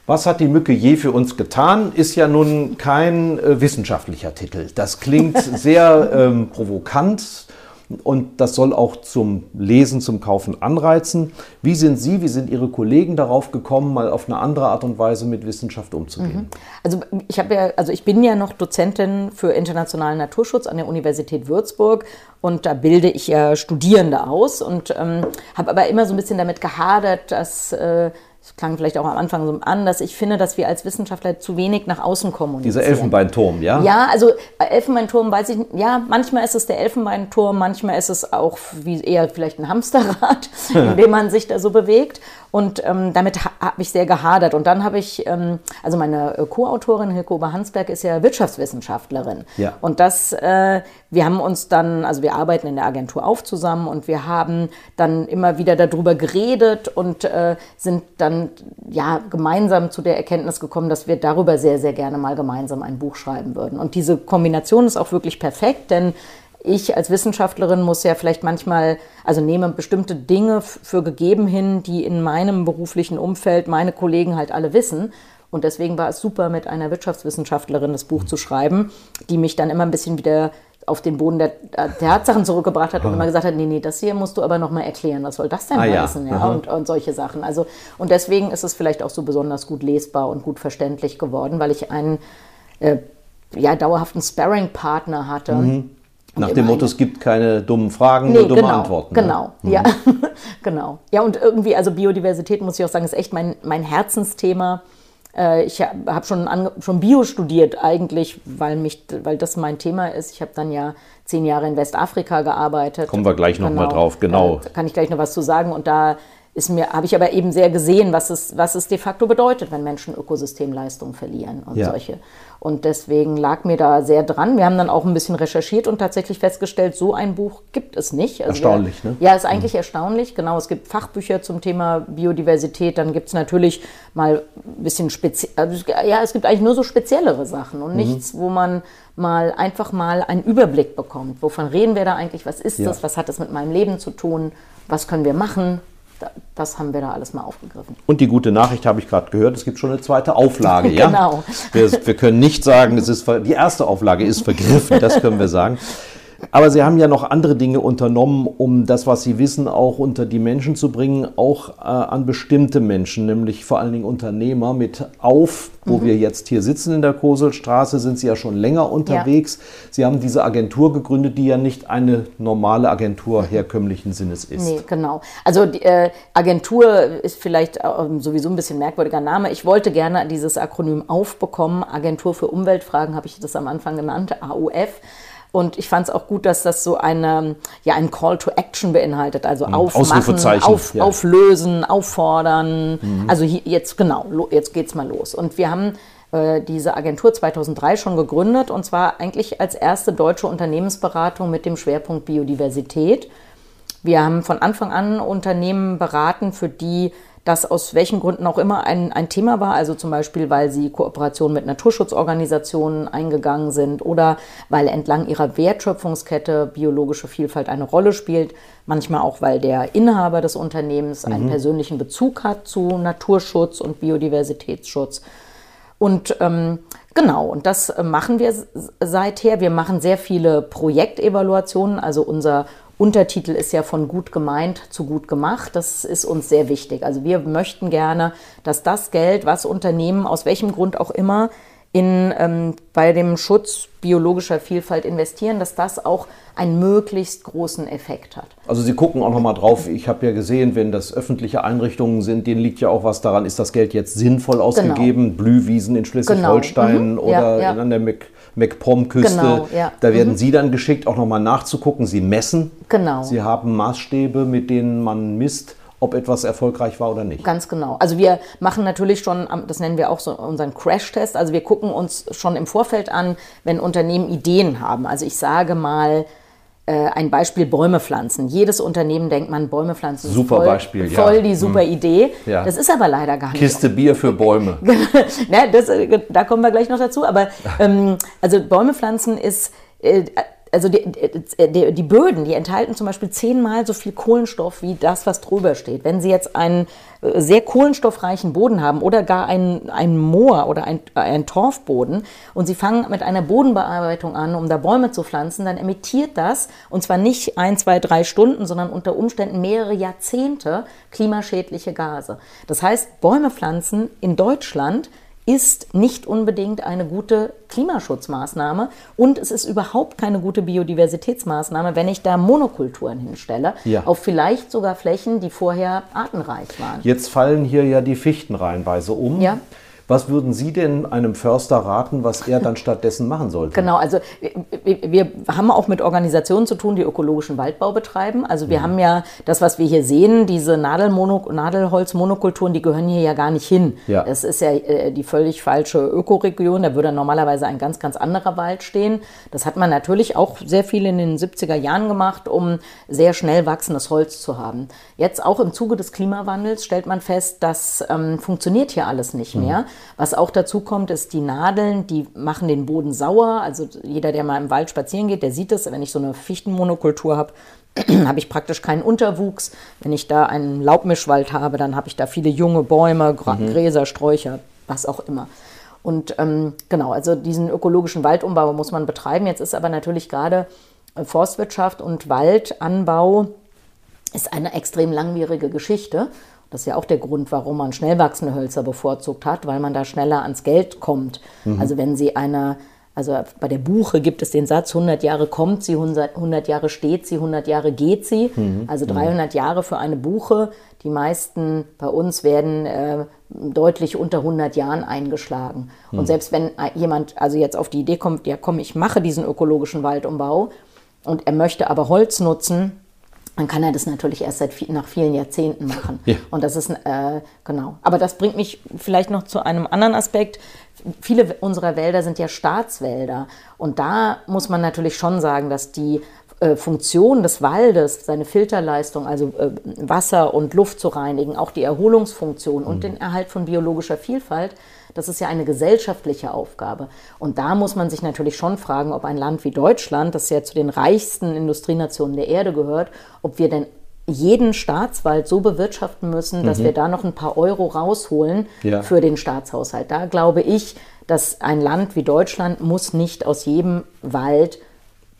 Was hat die Mücke je für uns getan? Ist ja nun kein äh, wissenschaftlicher Titel. Das klingt sehr ähm, provokant und das soll auch zum Lesen, zum Kaufen anreizen. Wie sind Sie, wie sind Ihre Kollegen darauf gekommen, mal auf eine andere Art und Weise mit Wissenschaft umzugehen? Also ich habe ja, also ich bin ja noch Dozentin für internationalen Naturschutz an der Universität Würzburg und da bilde ich ja Studierende aus und ähm, habe aber immer so ein bisschen damit gehadert, dass äh, das klang vielleicht auch am Anfang so an, dass ich finde, dass wir als Wissenschaftler zu wenig nach außen kommunizieren. Dieser Elfenbeinturm, ja? Ja, also äh, Elfenbeinturm weiß ich, ja, manchmal ist es der Elfenbeinturm, manchmal ist es auch wie eher vielleicht ein Hamsterrad, in dem man sich da so bewegt. Und ähm, damit ha habe ich sehr gehadert. Und dann habe ich, ähm, also meine äh, Co-Autorin Hilko Oberhansberg ist ja Wirtschaftswissenschaftlerin. Ja. Und das, äh, wir haben uns dann, also wir arbeiten in der Agentur auf zusammen und wir haben dann immer wieder darüber geredet und äh, sind dann ja gemeinsam zu der Erkenntnis gekommen, dass wir darüber sehr, sehr gerne mal gemeinsam ein Buch schreiben würden. Und diese Kombination ist auch wirklich perfekt, denn ich als Wissenschaftlerin muss ja vielleicht manchmal, also nehme bestimmte Dinge für gegeben hin, die in meinem beruflichen Umfeld meine Kollegen halt alle wissen. Und deswegen war es super, mit einer Wirtschaftswissenschaftlerin das Buch zu schreiben, die mich dann immer ein bisschen wieder auf den Boden der Tatsachen zurückgebracht hat und immer gesagt hat, nee, nee, das hier musst du aber nochmal erklären, was soll das denn Ah, ja. heißen? Ja, Aha. und, und solche Sachen. Also, und deswegen ist es vielleicht auch so besonders gut lesbar und gut verständlich geworden, weil ich einen äh, ja, dauerhaften Sparring-Partner hatte. Nach dem Motto, es gibt keine dummen Fragen, Nee, nur dumme genau, Antworten. ne? Genau, ja, genau. Ja, und irgendwie, also Biodiversität, muss ich auch sagen, ist echt mein, mein Herzensthema. Äh, Ich habe hab schon, schon Bio studiert eigentlich, weil, mich, weil das mein Thema ist. Ich habe dann ja zehn Jahre in Westafrika gearbeitet. Kommen wir gleich noch mal drauf, genau. Da kann ich gleich noch was zu sagen. Und da ist mir, habe ich aber eben sehr gesehen, was es, was es de facto bedeutet, wenn Menschen Ökosystemleistungen verlieren und Ja. solche. Und deswegen lag mir da sehr dran. Wir haben dann auch ein bisschen recherchiert und tatsächlich festgestellt, so ein Buch gibt es nicht. Also Erstaunlich, wir, ne? Ja, ist eigentlich erstaunlich. Genau, es gibt Fachbücher zum Thema Biodiversität. Dann gibt es natürlich mal ein bisschen speziell. Also, ja, es gibt eigentlich nur so speziellere Sachen Mhm. und nichts, wo man mal einfach mal einen Überblick bekommt. Wovon reden wir da eigentlich? Was ist Ja. das? Was hat das mit meinem Leben zu tun? Was können wir machen? Da- Das haben wir da alles mal aufgegriffen. Und die gute Nachricht habe ich gerade gehört, es gibt schon eine zweite Auflage. ja? Genau. Wir, wir können nicht sagen, es ist die erste Auflage ist vergriffen, das können wir sagen. Aber Sie haben ja noch andere Dinge unternommen, um das, was Sie wissen, auch unter die Menschen zu bringen, auch äh, an bestimmte Menschen, nämlich vor allen Dingen Unternehmer mit auf, wo wir jetzt hier sitzen in der Koselstraße, sind Sie ja schon länger unterwegs. Sie haben diese Agentur gegründet, die ja nicht eine normale Agentur herkömmlichen Sinnes ist. Nee, genau. Also die äh, Agentur ist vielleicht ähm, sowieso ein bisschen merkwürdiger Name. Ich wollte gerne dieses Akronym aufbekommen. Agentur für Umweltfragen habe ich das am Anfang genannt, AUF. Und ich fand es auch gut, dass das so eine, ja, ein Call to Action beinhaltet. Also aufmachen, Mhm. Ausrufezeichen, auf, ja. auflösen, auffordern. Also hier, jetzt genau, jetzt geht's mal los. Und wir haben äh, diese Agentur 2003 schon gegründet und zwar eigentlich als erste deutsche Unternehmensberatung mit dem Schwerpunkt Biodiversität. Wir haben von Anfang an Unternehmen beraten, für die das aus welchen Gründen auch immer ein, ein Thema war, also zum Beispiel, weil sie Kooperationen mit Naturschutzorganisationen eingegangen sind oder weil entlang ihrer Wertschöpfungskette biologische Vielfalt eine Rolle spielt, manchmal auch, weil der Inhaber des Unternehmens einen persönlichen Bezug hat zu Naturschutz und Biodiversitätsschutz. Und ähm, genau, und das äh, machen wir seither. Wir machen sehr viele Projektevaluationen. Also unser Untertitel ist ja von gut gemeint zu gut gemacht. Das ist uns sehr wichtig. Also wir möchten gerne, dass das Geld, was Unternehmen aus welchem Grund auch immer in, ähm, bei dem Schutz biologischer Vielfalt investieren, dass das auch einen möglichst großen Effekt hat. Also Sie gucken auch noch mal drauf. Ich habe ja gesehen, wenn das öffentliche Einrichtungen sind, denen liegt ja auch was daran, ist das Geld jetzt sinnvoll ausgegeben? Blühwiesen in Schleswig-Holstein Genau. Mhm. oder Ja, ja. in- an der Mac- MacPom-Küste. Genau, ja. Da werden Sie dann geschickt, auch noch mal nachzugucken. Sie messen. Genau. Sie haben Maßstäbe, mit denen man misst, ob etwas erfolgreich war oder nicht. Ganz genau. Also wir machen natürlich schon, das nennen wir auch so unseren Crash-Test. Also wir gucken uns schon im Vorfeld an, wenn Unternehmen Ideen haben. Also ich sage mal ein Beispiel Bäume pflanzen. Jedes Unternehmen denkt man, Bäume pflanzen ist Super voll, Beispiel, ja. voll die super Idee. Ja. Das ist aber leider gar nicht Kiste Bier für Bäume. ne, das, äh, da kommen wir gleich noch dazu. Aber ähm, also Bäume pflanzen ist, äh, also die, die, die, Böden, die enthalten zum Beispiel zehnmal so viel Kohlenstoff wie das, was drüber steht. Wenn Sie jetzt einen äh, sehr kohlenstoffreichen Boden haben oder gar einen, einen Moor oder ein, einen Torfboden und Sie fangen mit einer Bodenbearbeitung an, um da Bäume zu pflanzen, dann emittiert das, und zwar nicht ein, zwei, drei Stunden, sondern unter Umständen mehrere Jahrzehnte klimaschädliche Gase. Das heißt, Bäume pflanzen in Deutschland ist nicht unbedingt eine gute Klimaschutzmaßnahme und es ist überhaupt keine gute Biodiversitätsmaßnahme, wenn ich da Monokulturen hinstelle, ja. auf vielleicht sogar Flächen, die vorher artenreich waren. Jetzt fallen hier ja die Fichten reihenweise um. Ja. Was würden Sie denn einem Förster raten, was er dann stattdessen machen sollte? Genau, also wir, wir haben auch mit Organisationen zu tun, die ökologischen Waldbau betreiben. Also wir mhm. haben ja das, was wir hier sehen, diese Nadelholzmonokulturen, die gehören hier ja gar nicht hin. Ja. Das ist ja äh, die völlig falsche Ökoregion. Da würde normalerweise ein ganz, ganz anderer Wald stehen. Das hat man natürlich auch sehr viel in den 70er Jahren gemacht, um sehr schnell wachsendes Holz zu haben. Jetzt auch im Zuge des Klimawandels stellt man fest, das ähm, funktioniert hier alles nicht mehr. Mhm. Was auch dazu kommt, ist die Nadeln, die machen den Boden sauer. Also jeder, der mal im Wald spazieren geht, der sieht es. Wenn ich so eine Fichtenmonokultur habe, habe ich praktisch keinen Unterwuchs. Wenn ich da einen Laubmischwald habe, dann habe ich da viele junge Bäume, mhm. Gräser, Sträucher, was auch immer. Und ähm, genau, also diesen ökologischen Waldumbau muss man betreiben. Jetzt ist aber natürlich gerade äh, Forstwirtschaft und Waldanbau ist eine extrem langwierige Geschichte. Das ist ja auch der Grund, warum man schnell wachsende Hölzer bevorzugt hat, weil man da schneller ans Geld kommt. Mhm. Also wenn Sie eine, also bei der Buche gibt es den Satz, 100 Jahre kommt sie, 100, 100 Jahre steht sie, 100 Jahre geht sie. Mhm. Also 300 mhm. Jahre für eine Buche. Die meisten bei uns werden äh, deutlich unter 100 Jahren eingeschlagen. Mhm. Und selbst wenn jemand also jetzt auf die Idee kommt, ja komm, ich mache diesen ökologischen Waldumbau und er möchte aber Holz nutzen, dann kann er das natürlich erst seit viel, nach vielen Jahrzehnten machen. Ja. Und das ist, äh, genau. Aber das bringt mich vielleicht noch zu einem anderen Aspekt. Viele unserer Wälder sind ja Staatswälder. Und da muss man natürlich schon sagen, dass die Funktion des Waldes, seine Filterleistung, also äh, Wasser und Luft zu reinigen, auch die Erholungsfunktion mhm. und den Erhalt von biologischer Vielfalt, das ist ja eine gesellschaftliche Aufgabe. Und da muss man sich natürlich schon fragen, ob ein Land wie Deutschland, das ja zu den reichsten Industrienationen der Erde gehört, ob wir denn jeden Staatswald so bewirtschaften müssen, dass mhm. wir da noch ein paar Euro rausholen ja. für den Staatshaushalt. Da glaube ich, dass ein Land wie Deutschland muss nicht aus jedem Wald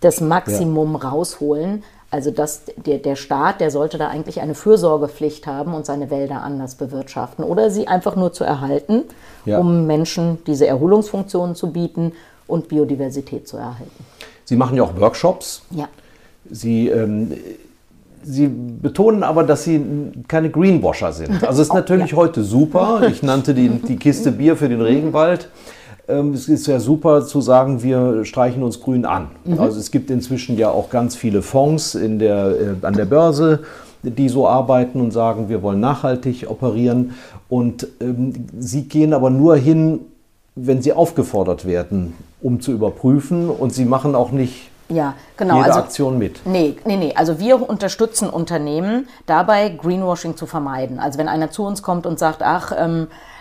das Maximum ja. rausholen. Also dass der, der Staat, der sollte da eigentlich eine Fürsorgepflicht haben und seine Wälder anders bewirtschaften oder sie einfach nur zu erhalten, ja. um Menschen diese Erholungsfunktionen zu bieten und Biodiversität zu erhalten. Sie machen ja auch Workshops. Ja. Sie, ähm, Sie betonen aber, dass Sie keine Greenwasher sind. Also es ist natürlich ja. heute super. Ich nannte die, die Kiste Bier für den Regenwald. Ähm, es ist ja super zu sagen, wir streichen uns grün an. Mhm. Also es gibt inzwischen ja auch ganz viele Fonds in der, äh, an der Börse, die so arbeiten und sagen, wir wollen nachhaltig operieren. Und ähm, sie gehen aber nur hin, wenn sie aufgefordert werden, um zu überprüfen. Und sie machen auch nicht ja, genau. jede also, Aktion mit. Nee, nee, nee. Also wir unterstützen Unternehmen dabei, Greenwashing zu vermeiden. Also wenn einer zu uns kommt und sagt, ach, ähm, äh,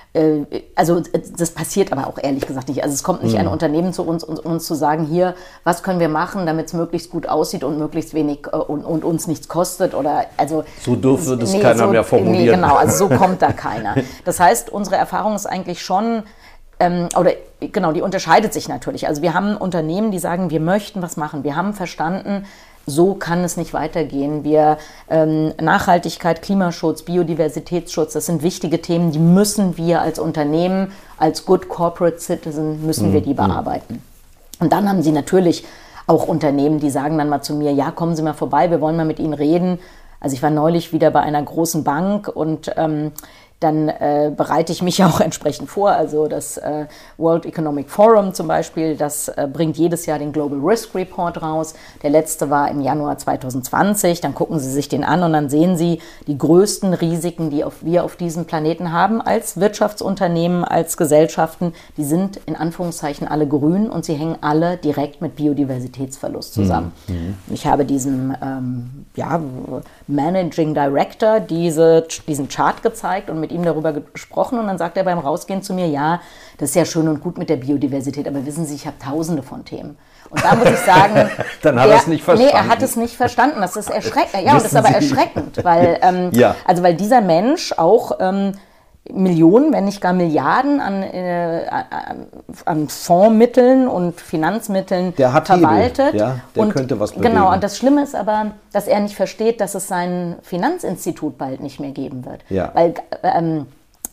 also das passiert aber auch ehrlich gesagt nicht. Also es kommt nicht mhm. ein Unternehmen zu uns, um uns zu sagen, hier, was können wir machen, damit es möglichst gut aussieht und möglichst wenig äh, und, und, uns nichts kostet oder also so dürfte das nee, keiner so, mehr formulieren. Nee, genau, also so kommt da keiner. Das heißt, unsere Erfahrung ist eigentlich schon ähm, oder genau, die unterscheidet sich natürlich. Also wir haben Unternehmen, die sagen, wir möchten was machen. Wir haben verstanden, so kann es nicht weitergehen. Wir ähm, Nachhaltigkeit, Klimaschutz, Biodiversitätsschutz, das sind wichtige Themen, die müssen wir als Unternehmen, als Good Corporate Citizen, müssen mhm. wir die bearbeiten. Und dann haben sie natürlich auch Unternehmen, die sagen dann mal zu mir, ja, kommen Sie mal vorbei, wir wollen mal mit Ihnen reden. Also ich war neulich wieder bei einer großen Bank und ähm, dann äh, bereite ich mich auch entsprechend vor. Also das äh, World Economic Forum zum Beispiel, das äh, bringt jedes Jahr den Global Risk Report raus. Der letzte war im Januar 2020. Dann gucken Sie sich den an und dann sehen Sie die größten Risiken, die auf, wir auf diesem Planeten haben als Wirtschaftsunternehmen, als Gesellschaften. Die sind in Anführungszeichen alle grün und sie hängen alle direkt mit Biodiversitätsverlust zusammen. Mhm. mhm. Ich habe diesem ähm, ja, Managing Director diese, diesen Chart gezeigt und mit ihm darüber gesprochen und dann sagt er beim Rausgehen zu mir, ja, das ist ja schön und gut mit der Biodiversität, aber wissen Sie, ich habe tausende von Themen. Und da muss ich sagen, Dann hat er es nicht verstanden. Nee, er hat es nicht verstanden. Das ist erschreckend. Ja, und das ist aber erschreckend, weil, ähm, Ja. also weil dieser Mensch auch ähm, Millionen, wenn nicht gar Milliarden an, äh, an- an Fondsmitteln und Finanzmitteln Der hat Hebel, verwaltet. ja, der und, könnte was bewegen. Genau, und das Schlimme ist aber, dass er nicht versteht, dass es sein Finanzinstitut bald nicht mehr geben wird. Ja. Weil ähm,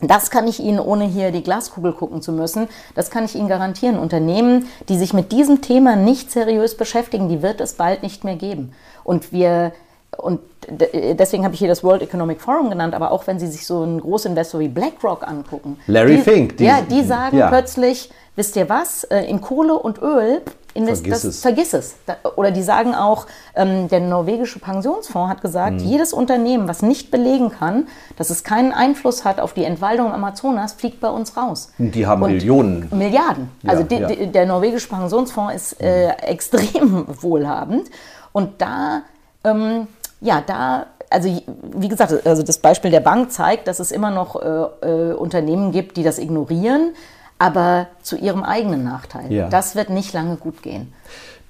das kann ich Ihnen, ohne hier die Glaskugel gucken zu müssen, das kann ich Ihnen garantieren. Unternehmen, die sich mit diesem Thema nicht seriös beschäftigen, die wird es bald nicht mehr geben. Und wir und deswegen habe ich hier das World Economic Forum genannt, aber auch wenn Sie sich so einen Großinvestor wie BlackRock angucken. Larry die, Fink, die- ja, die sagen ja. plötzlich, wisst ihr was, äh, in Kohle und Öl, invest, Vergiss das, es. vergiss es. Oder die sagen auch, ähm, der norwegische Pensionsfonds hat gesagt, Mhm. jedes Unternehmen, was nicht belegen kann, dass es keinen Einfluss hat auf die Entwaldung Amazonas, fliegt bei uns raus. Die haben Und Millionen. Milliarden. Also die, ja. die, der norwegische Pensionsfonds ist äh, extrem wohlhabend. Und da, ähm, ja, da, also wie gesagt, also das Beispiel der Bank zeigt, dass es immer noch äh, äh, Unternehmen gibt, die das ignorieren, aber zu ihrem eigenen Nachteil. Ja. Das wird nicht lange gut gehen.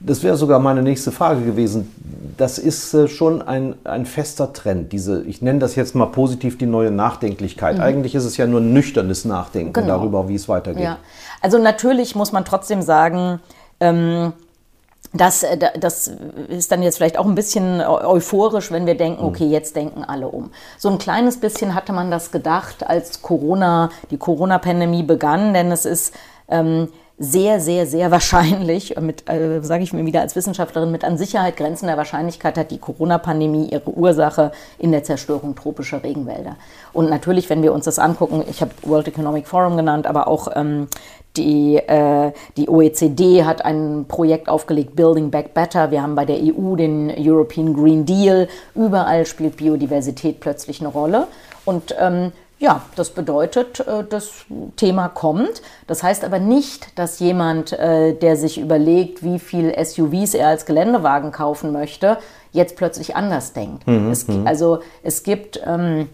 Das wäre sogar meine nächste Frage gewesen. Das ist äh, schon ein, ein fester Trend. Diese, ich nenne das jetzt mal positiv die neue Nachdenklichkeit. Eigentlich ist es ja nur ein nüchternes Nachdenken Mhm. Genau. darüber, wie es weitergeht. Ja, also natürlich muss man trotzdem sagen, ähm, das, äh, da- das ist dann jetzt vielleicht auch ein bisschen eu- euphorisch, wenn wir denken, okay, jetzt denken alle um. So ein kleines bisschen hatte man das gedacht, als Corona, die Corona-Pandemie begann, denn es ist ähm, sehr, sehr, sehr wahrscheinlich, mit, äh, sage ich mir wieder als Wissenschaftlerin, mit an Sicherheit grenzender Wahrscheinlichkeit hat die Corona-Pandemie ihre Ursache in der Zerstörung tropischer Regenwälder. Und natürlich, wenn wir uns das angucken, ich habe World Economic Forum genannt, aber auch ähm, die, äh, die OECD hat ein Projekt aufgelegt, Building Back Better. Wir haben bei der EU den European Green Deal. Überall spielt Biodiversität plötzlich eine Rolle. Und ähm, ja, das bedeutet, äh, das Thema kommt. Das heißt aber nicht, dass jemand, äh, der sich überlegt, wie viel SUVs er als Geländewagen kaufen möchte, jetzt plötzlich anders denkt. Es, gi- also es gibt... Ähm,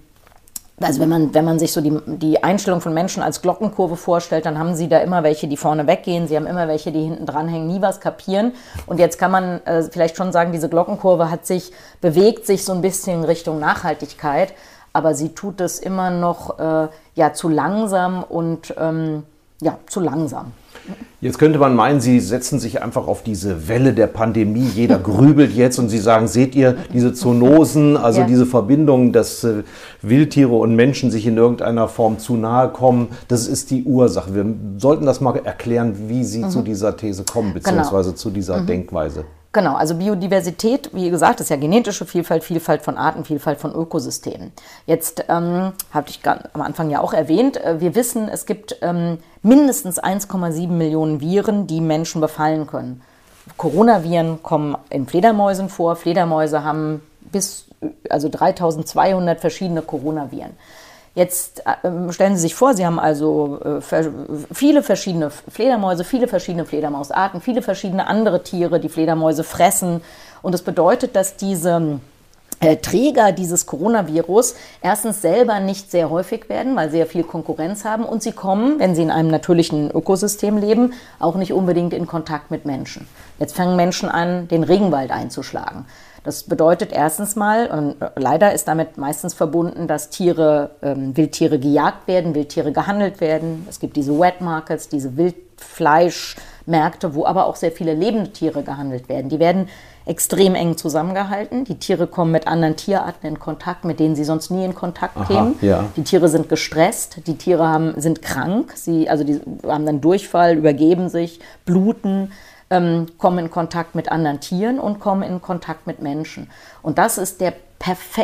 also wenn man, wenn man sich so die, die Einstellung von Menschen als Glockenkurve vorstellt, dann haben sie da immer welche, die vorne weggehen, sie haben immer welche, die hinten dranhängen, nie was kapieren. Und jetzt kann man äh, vielleicht schon sagen, diese Glockenkurve hat sich, bewegt sich so ein bisschen in Richtung Nachhaltigkeit, aber sie tut es immer noch äh, ja, zu langsam und ähm, ja, zu langsam. Jetzt könnte man meinen, Sie setzen sich einfach auf diese Welle der Pandemie. Jeder grübelt jetzt und Sie sagen, seht ihr diese Zoonosen, also Ja. diese Verbindung, dass äh, Wildtiere und Menschen sich in irgendeiner Form zu nahe kommen, das ist die Ursache. Wir sollten das mal erklären, wie Sie zu dieser These kommen, beziehungsweise zu dieser Denkweise. Genau, also Biodiversität, wie gesagt, ist ja genetische Vielfalt, Vielfalt von Arten, Vielfalt von Ökosystemen. Jetzt ähm, habe ich am Anfang ja auch erwähnt, äh, wir wissen, es gibt ähm, mindestens 1,7 Millionen Viren, die Menschen befallen können. Coronaviren kommen in Fledermäusen vor. Fledermäuse haben bis also 3200 verschiedene Coronaviren. Jetzt ähm, stellen Sie sich vor, Sie haben also äh, viele verschiedene Fledermäuse, viele verschiedene Fledermausarten, viele verschiedene andere Tiere, die Fledermäuse fressen. Und das bedeutet, dass diese äh, Träger dieses Coronavirus erstens selber nicht sehr häufig werden, weil sie ja viel Konkurrenz haben und sie kommen, wenn sie in einem natürlichen Ökosystem leben, auch nicht unbedingt in Kontakt mit Menschen. Jetzt fangen Menschen an, den Regenwald einzuschlagen. Das bedeutet erstens mal, und leider ist damit meistens verbunden, dass Tiere, ähm, Wildtiere gejagt werden, Wildtiere gehandelt werden. Es gibt diese Wet Markets, diese Wildfleischmärkte, wo aber auch sehr viele lebende Tiere gehandelt werden. Die werden extrem eng zusammengehalten. Die Tiere kommen mit anderen Tierarten in Kontakt, mit denen sie sonst nie in Kontakt kämen. ja. Die Tiere sind gestresst, die Tiere haben, sind krank, sie, also die haben dann Durchfall, übergeben sich, bluten, ähm, kommen in Kontakt mit anderen Tieren und kommen in Kontakt mit Menschen. Und das ist, der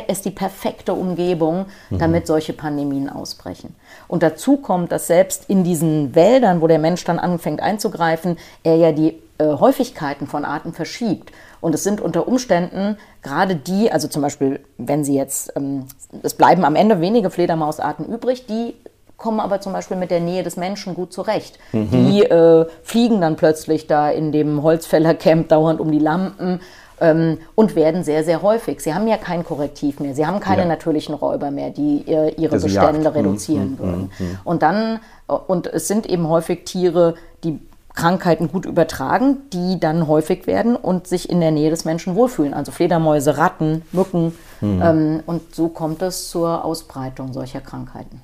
ist die perfekte Umgebung, damit solche Pandemien ausbrechen. Und dazu kommt, dass selbst in diesen Wäldern, wo der Mensch dann anfängt einzugreifen, er ja die äh, Häufigkeiten von Arten verschiebt. Und es sind unter Umständen gerade die, also zum Beispiel, wenn sie jetzt, ähm, es bleiben am Ende wenige Fledermausarten übrig, die kommen aber zum Beispiel mit der Nähe des Menschen gut zurecht. Die äh, fliegen dann plötzlich da in dem Holzfällercamp dauernd um die Lampen ähm, und werden sehr, sehr häufig. Sie haben ja kein Korrektiv mehr. Sie haben keine Ja. natürlichen Räuber mehr, die ihr, ihre Also Bestände Jagd. Mhm, reduzieren würden. Und dann, äh, und es sind eben häufig Tiere, die Krankheiten gut übertragen, die dann häufig werden und sich in der Nähe des Menschen wohlfühlen. Also Fledermäuse, Ratten, Mücken. Ähm, und so kommt es zur Ausbreitung solcher Krankheiten.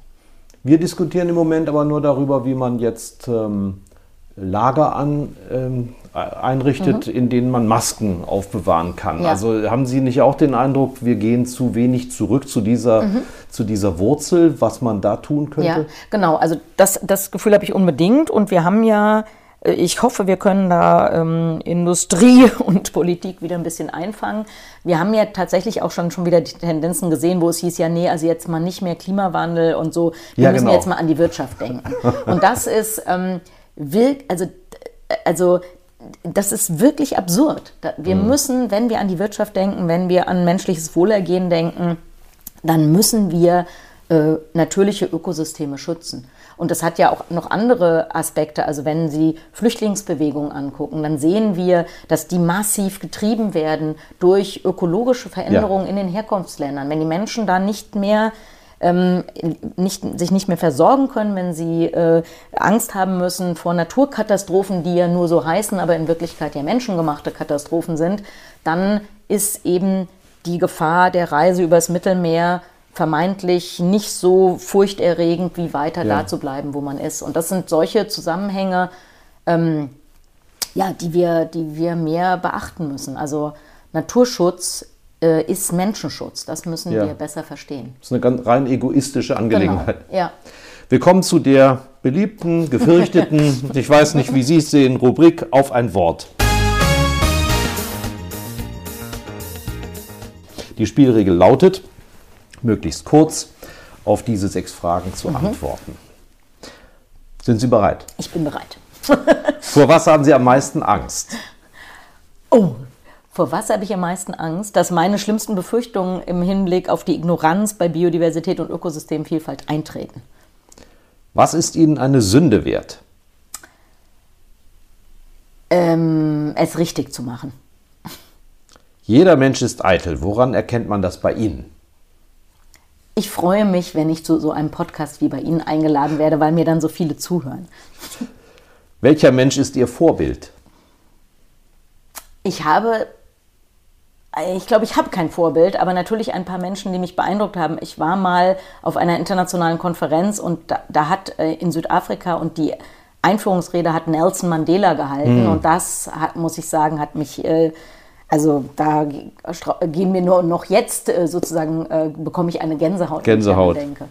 Wir diskutieren im Moment aber nur darüber, wie man jetzt ähm, Lager an, ähm, einrichtet, in denen man Masken aufbewahren kann. Mhm. Ja. Also haben Sie nicht auch den Eindruck, wir gehen zu wenig zurück zu dieser, zu dieser Wurzel, was man da tun könnte? Ja, genau. Also das, das Gefühl habe ich unbedingt. Und wir haben ja, ich hoffe, wir können da ähm, Industrie und Politik wieder ein bisschen einfangen. Wir haben ja tatsächlich auch schon, schon wieder die Tendenzen gesehen, wo es hieß, ja, nee, also jetzt mal nicht mehr Klimawandel und so. Wir Ja, müssen genau. jetzt mal an die Wirtschaft denken. und das ist, ähm, wirk, also, also das ist wirklich absurd. Wir müssen, wenn wir an die Wirtschaft denken, wenn wir an menschliches Wohlergehen denken, dann müssen wir äh, natürliche Ökosysteme schützen. Und das hat ja auch noch andere Aspekte. Also wenn Sie Flüchtlingsbewegungen angucken, dann sehen wir, dass die massiv getrieben werden durch ökologische Veränderungen in den Herkunftsländern. Wenn die Menschen da nicht mehr ähm, nicht, sich nicht mehr versorgen können, wenn sie äh, Angst haben müssen vor Naturkatastrophen, die ja nur so heißen, aber in Wirklichkeit ja menschengemachte Katastrophen sind, dann ist eben die Gefahr der Reise übers Mittelmeer vermeintlich nicht so furchterregend, wie weiter Ja. da zu bleiben, wo man ist. Und das sind solche Zusammenhänge, ähm, ja, die wir, die wir mehr beachten müssen. Also Naturschutz äh, ist Menschenschutz. Das müssen Ja. wir besser verstehen. Das ist eine ganz rein egoistische Angelegenheit. Genau. Ja. Wir kommen zu der beliebten, gefürchteten, ich weiß nicht, wie Sie es sehen, Rubrik auf ein Wort. Die Spielregel lautet, möglichst kurz auf diese sechs Fragen zu antworten. Sind Sie bereit? Ich bin bereit. Vor was haben Sie am meisten Angst? Oh, vor was habe ich am meisten Angst? Dass meine schlimmsten Befürchtungen im Hinblick auf die Ignoranz bei Biodiversität und Ökosystemvielfalt eintreten. Was ist Ihnen eine Sünde wert? Ähm, es richtig zu machen. Jeder Mensch ist eitel. Woran erkennt man das bei Ihnen? Ich freue mich, wenn ich zu so einem Podcast wie bei Ihnen eingeladen werde, weil mir dann so viele zuhören. Welcher Mensch ist Ihr Vorbild? Ich habe, ich glaube, ich habe kein Vorbild, aber natürlich ein paar Menschen, die mich beeindruckt haben. Ich war mal auf einer internationalen Konferenz und da, da hat äh, in Südafrika und die Einführungsrede hat Nelson Mandela gehalten und das hat, muss ich sagen, hat mich, äh, also da gehen mir nur noch jetzt äh, sozusagen, äh, bekomme ich eine Gänsehaut, wenn ich Gänsehaut. denke.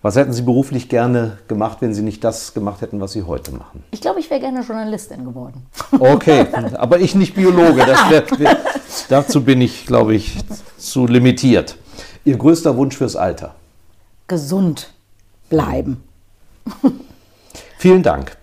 Was hätten Sie beruflich gerne gemacht, wenn Sie nicht das gemacht hätten, was Sie heute machen? Ich glaube, ich wäre gerne Journalistin geworden. Okay, aber ich nicht Biologe. Wär, dazu bin ich, glaube ich, zu limitiert. Ihr größter Wunsch fürs Alter? Gesund bleiben. Vielen Dank.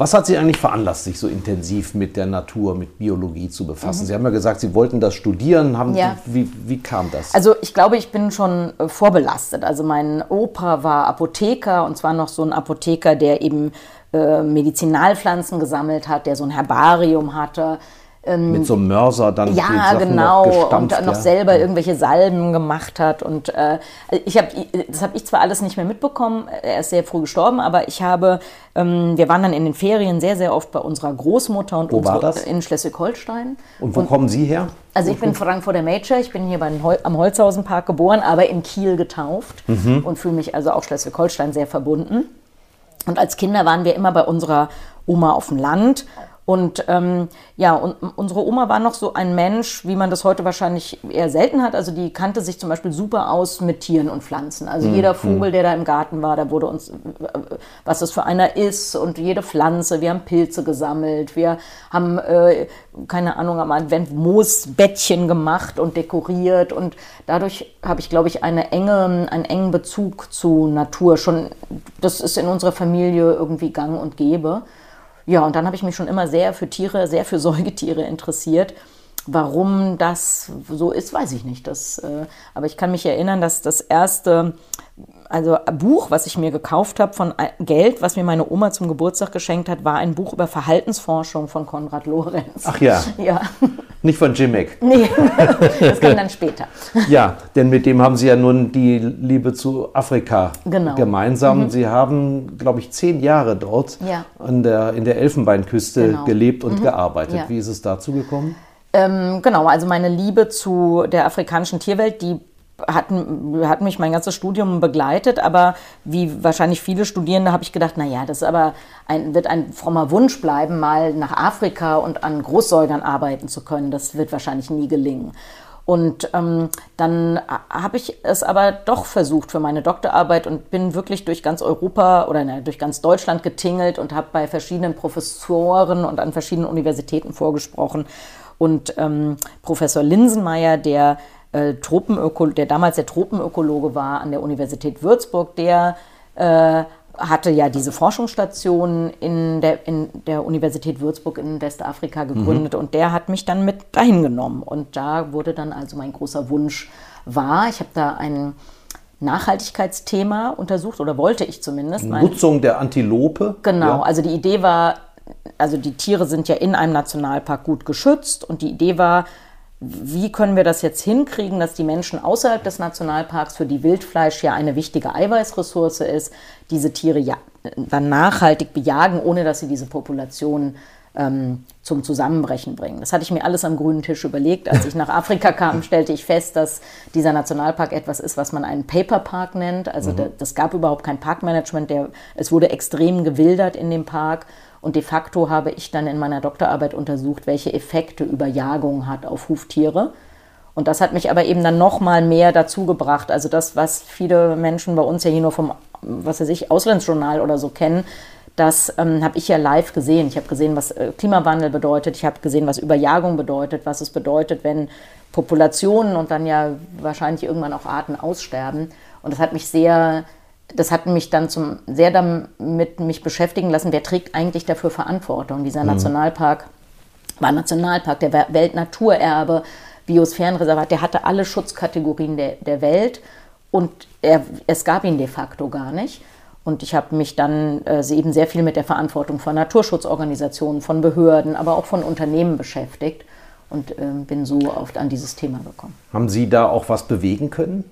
Was hat Sie eigentlich veranlasst, sich so intensiv mit der Natur, mit Biologie zu befassen? Sie haben ja gesagt, Sie wollten das studieren. Haben, Mhm. Ja. wie, wie kam das? Also ich glaube, ich bin schon äh, vorbelastet. Also mein Opa war Apotheker und zwar noch so ein Apotheker, der eben äh, Medizinalpflanzen gesammelt hat, der so ein Herbarium hatte. Mit so einem Mörser dann Ja, genau. noch Und gestampft, dann noch ja. selber irgendwelche Salben gemacht hat. Und äh, ich habe, das habe ich zwar alles nicht mehr mitbekommen. Er ist sehr früh gestorben, aber ich habe, ähm, wir waren dann in den Ferien sehr, sehr oft bei unserer Großmutter und Wo unsere, in Schleswig-Holstein. Und wo kommen Sie her? Also ich bin Frankfurter Major, ich bin hier beim Hol am Holzhausenpark geboren, aber in Kiel getauft und fühle mich also auch Schleswig-Holstein sehr verbunden. Und als Kinder waren wir immer bei unserer Oma auf dem Land. Und ähm, ja, und unsere Oma war noch so ein Mensch, wie man das heute wahrscheinlich eher selten hat. Also die kannte sich zum Beispiel super aus mit Tieren und Pflanzen. Also jeder Vogel, der da im Garten war, da wurde uns, äh, was das für einer ist und jede Pflanze. Wir haben Pilze gesammelt, wir haben, äh, keine Ahnung, am Advent Moosbettchen gemacht und dekoriert. Und dadurch habe ich, glaube ich, eine enge, einen engen Bezug zu Natur. Schon, das ist in unserer Familie irgendwie gang und gäbe. Ja, und dann habe ich mich schon immer sehr für Tiere, sehr für Säugetiere interessiert. Warum das so ist, weiß ich nicht. Das, äh, aber ich kann mich erinnern, dass das erste also Buch, was ich mir gekauft habe von äh, Geld, was mir meine Oma zum Geburtstag geschenkt hat, war ein Buch über Verhaltensforschung von Konrad Lorenz. Ach ja. Ja. Nicht von Jimek. Nee, das kam dann später. Ja, denn mit dem haben Sie ja nun die Liebe zu Afrika Genau. gemeinsam. Sie haben, glaube ich, zehn Jahre dort Ja. an der, in der Elfenbeinküste Genau. gelebt und gearbeitet. Ja. Wie ist es dazu gekommen? Ähm, genau, also meine Liebe zu der afrikanischen Tierwelt, die hat, hat mich mein ganzes Studium begleitet, aber wie wahrscheinlich viele Studierende habe ich gedacht, naja, das aber ein, wird ein frommer Wunsch bleiben, mal nach Afrika und an Großsäugern arbeiten zu können. Das wird wahrscheinlich nie gelingen. Und ähm, dann habe ich es aber doch versucht für meine Doktorarbeit und bin wirklich durch ganz Europa oder ne, durch ganz Deutschland getingelt und habe bei verschiedenen Professoren und an verschiedenen Universitäten vorgesprochen. Und ähm, Professor Linsenmeier, der, äh, Tropenöko der damals der Tropenökologe war an der Universität Würzburg, der äh, hatte ja diese Forschungsstation in der, in der Universität Würzburg in Westafrika gegründet und der hat mich dann mit dahin genommen. Und da wurde dann also mein großer Wunsch wahr. Ich habe da ein Nachhaltigkeitsthema untersucht oder wollte ich zumindest. Nutzung der Antilope. Genau, Ja. also die Idee war, also die Tiere sind ja in einem Nationalpark gut geschützt und die Idee war, wie können wir das jetzt hinkriegen, dass die Menschen außerhalb des Nationalparks, für die Wildfleisch ja eine wichtige Eiweißressource ist, diese Tiere ja dann nachhaltig bejagen, ohne dass sie diese Population ähm, zum Zusammenbrechen bringen. Das hatte ich mir alles am grünen Tisch überlegt. Als ich nach Afrika kam, stellte ich fest, dass dieser Nationalpark etwas ist, was man einen Paperpark nennt. Also da, das gab überhaupt kein Parkmanagement. Der, es wurde extrem gewildert in dem Park. Und de facto habe ich dann in meiner Doktorarbeit untersucht, welche Effekte Überjagung hat auf Huftiere. Und das hat mich aber eben dann noch mal mehr dazu gebracht. Also das, was viele Menschen bei uns ja hier nur vom, was weiß ich, Auslandsjournal oder so kennen, das ähm, habe ich ja live gesehen. Ich habe gesehen, was äh, Klimawandel bedeutet. Ich habe gesehen, was Überjagung bedeutet, was es bedeutet, wenn Populationen und dann ja wahrscheinlich irgendwann auch Arten aussterben. Und das hat mich sehr, das hat mich dann zum, sehr damit mich beschäftigen lassen, wer trägt eigentlich dafür Verantwortung. Dieser Nationalpark war Nationalpark, der Weltnaturerbe, Biosphärenreservat, der hatte alle Schutzkategorien der, der Welt und er, es gab ihn de facto gar nicht. Und ich habe mich dann äh, eben sehr viel mit der Verantwortung von Naturschutzorganisationen, von Behörden, aber auch von Unternehmen beschäftigt und ähm, bin so oft an dieses Thema gekommen. Haben Sie da auch was bewegen können?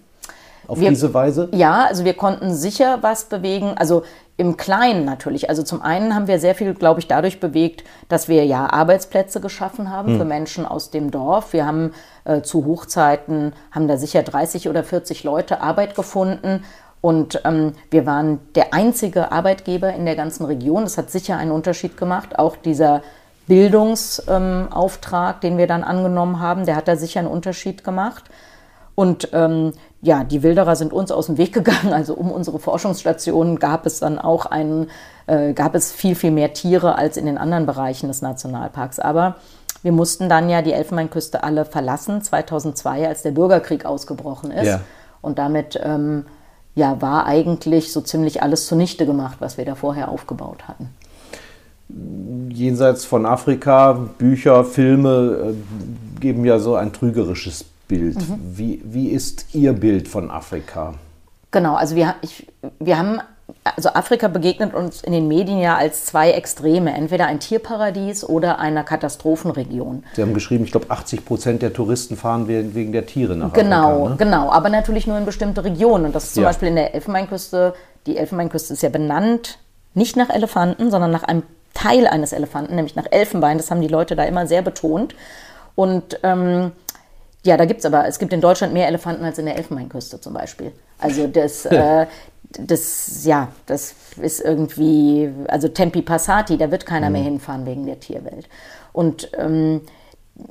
Auf Wir- diese Weise? Ja, also wir konnten sicher was bewegen, also im Kleinen natürlich. Also zum einen haben wir sehr viel, glaube ich, dadurch bewegt, dass wir ja Arbeitsplätze geschaffen haben für Menschen aus dem Dorf. Wir haben äh, zu Hochzeiten, haben da sicher 30 oder 40 Leute Arbeit gefunden. Und ähm, wir waren der einzige Arbeitgeber in der ganzen Region. Das hat sicher einen Unterschied gemacht. Auch dieser Bildungsauftrag, den wir dann angenommen haben, der hat da sicher einen Unterschied gemacht. Und ähm, ja, die Wilderer sind uns aus dem Weg gegangen. Also um unsere Forschungsstation gab es dann auch einen, äh, gab es viel, viel mehr Tiere als in den anderen Bereichen des Nationalparks. Aber wir mussten dann ja die Elfenbeinküste alle verlassen, 2002, als der Bürgerkrieg ausgebrochen ist. Ja. Und damit ähm, ja, war eigentlich so ziemlich alles zunichte gemacht, was wir da vorher aufgebaut hatten. Jenseits von Afrika, Bücher, Filme äh, geben ja so ein trügerisches Bild. Mhm. Wie, wie ist Ihr Bild von Afrika? Genau, also wir, ich, wir haben, also Afrika begegnet uns in den Medien ja als zwei Extreme, entweder ein Tierparadies oder eine Katastrophenregion. Sie haben geschrieben, ich glaube, 80 Prozent der Touristen fahren wegen wegen der Tiere nach Genau, Afrika. Ne? genau, aber natürlich nur in bestimmte Regionen. Und das ist zum Ja. Beispiel in der Elfenbeinküste, die Elfenbeinküste ist ja benannt, nicht nach Elefanten, sondern nach einem Teil eines Elefanten, nämlich nach Elfenbein. Das haben die Leute da immer sehr betont. Und ähm, ja, da gibt es aber, es gibt in Deutschland mehr Elefanten als in der Elfenbeinküste zum Beispiel. Also das, äh, das, ja, das ist irgendwie, also Tempi Passati, da wird keiner mehr hinfahren wegen der Tierwelt. Und ähm,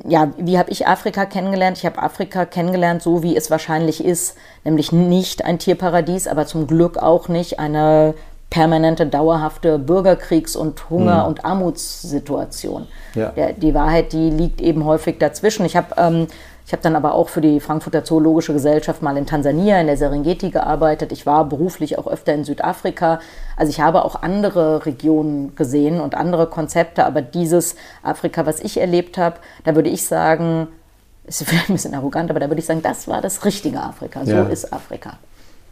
ja, wie habe ich Afrika kennengelernt? Ich habe Afrika kennengelernt, so wie es wahrscheinlich ist, nämlich nicht ein Tierparadies, aber zum Glück auch nicht eine permanente, dauerhafte Bürgerkriegs- und Hunger- und Armutssituation. Ja. Der, die Wahrheit, die liegt eben häufig dazwischen. Ich habe ähm, ich habe dann aber auch für die Frankfurter Zoologische Gesellschaft mal in Tansania, in der Serengeti gearbeitet. Ich war beruflich auch öfter in Südafrika. Also ich habe auch andere Regionen gesehen und andere Konzepte, aber dieses Afrika, was ich erlebt habe, da würde ich sagen, ist vielleicht ein bisschen arrogant, aber da würde ich sagen, das war das richtige Afrika. So Ja. ist Afrika.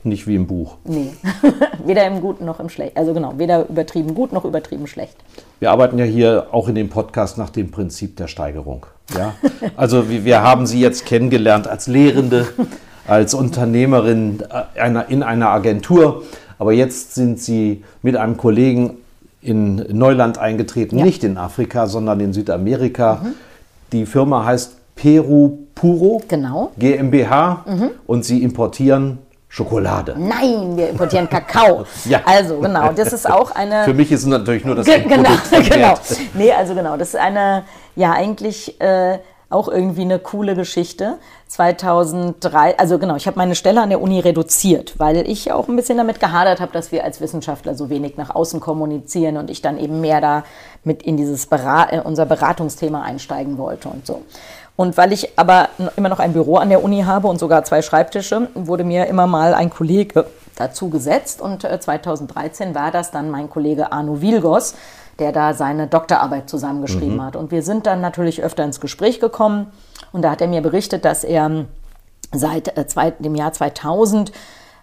Nicht wie im Buch. Nee, weder im Guten noch im Schlecht. Also genau, weder übertrieben gut noch übertrieben schlecht. Wir arbeiten ja hier auch in dem Podcast nach dem Prinzip der Steigerung. Ja? Also wir, haben Sie jetzt kennengelernt als Lehrende, als Unternehmerin äh, einer, in einer Agentur. Aber jetzt sind Sie mit einem Kollegen in Neuland eingetreten, Ja. nicht in Afrika, sondern in Südamerika. Die Firma heißt Peru Puro Genau. GmbH und Sie importieren Schokolade. Nein, wir importieren Kakao. Ja. Also genau, das ist auch eine. Für mich ist es natürlich nur das Ge- genau, genau. Nee, also genau, das ist eine, ja, eigentlich äh, auch irgendwie eine coole Geschichte. 2003, also genau, ich habe meine Stelle an der Uni reduziert, weil ich auch ein bisschen damit gehadert habe, dass wir als Wissenschaftler so wenig nach außen kommunizieren und ich dann eben mehr da mit in dieses Berat, äh, unser Beratungsthema einsteigen wollte und so. Und weil ich aber immer noch ein Büro an der Uni habe und sogar zwei Schreibtische, wurde mir immer mal ein Kollege dazu gesetzt. Und äh, 2013 war das dann mein Kollege Arno Wilgos, der da seine Doktorarbeit zusammengeschrieben hat. Und wir sind dann natürlich öfter ins Gespräch gekommen. Und da hat er mir berichtet, dass er ähm, seit äh, zwei, dem Jahr 2000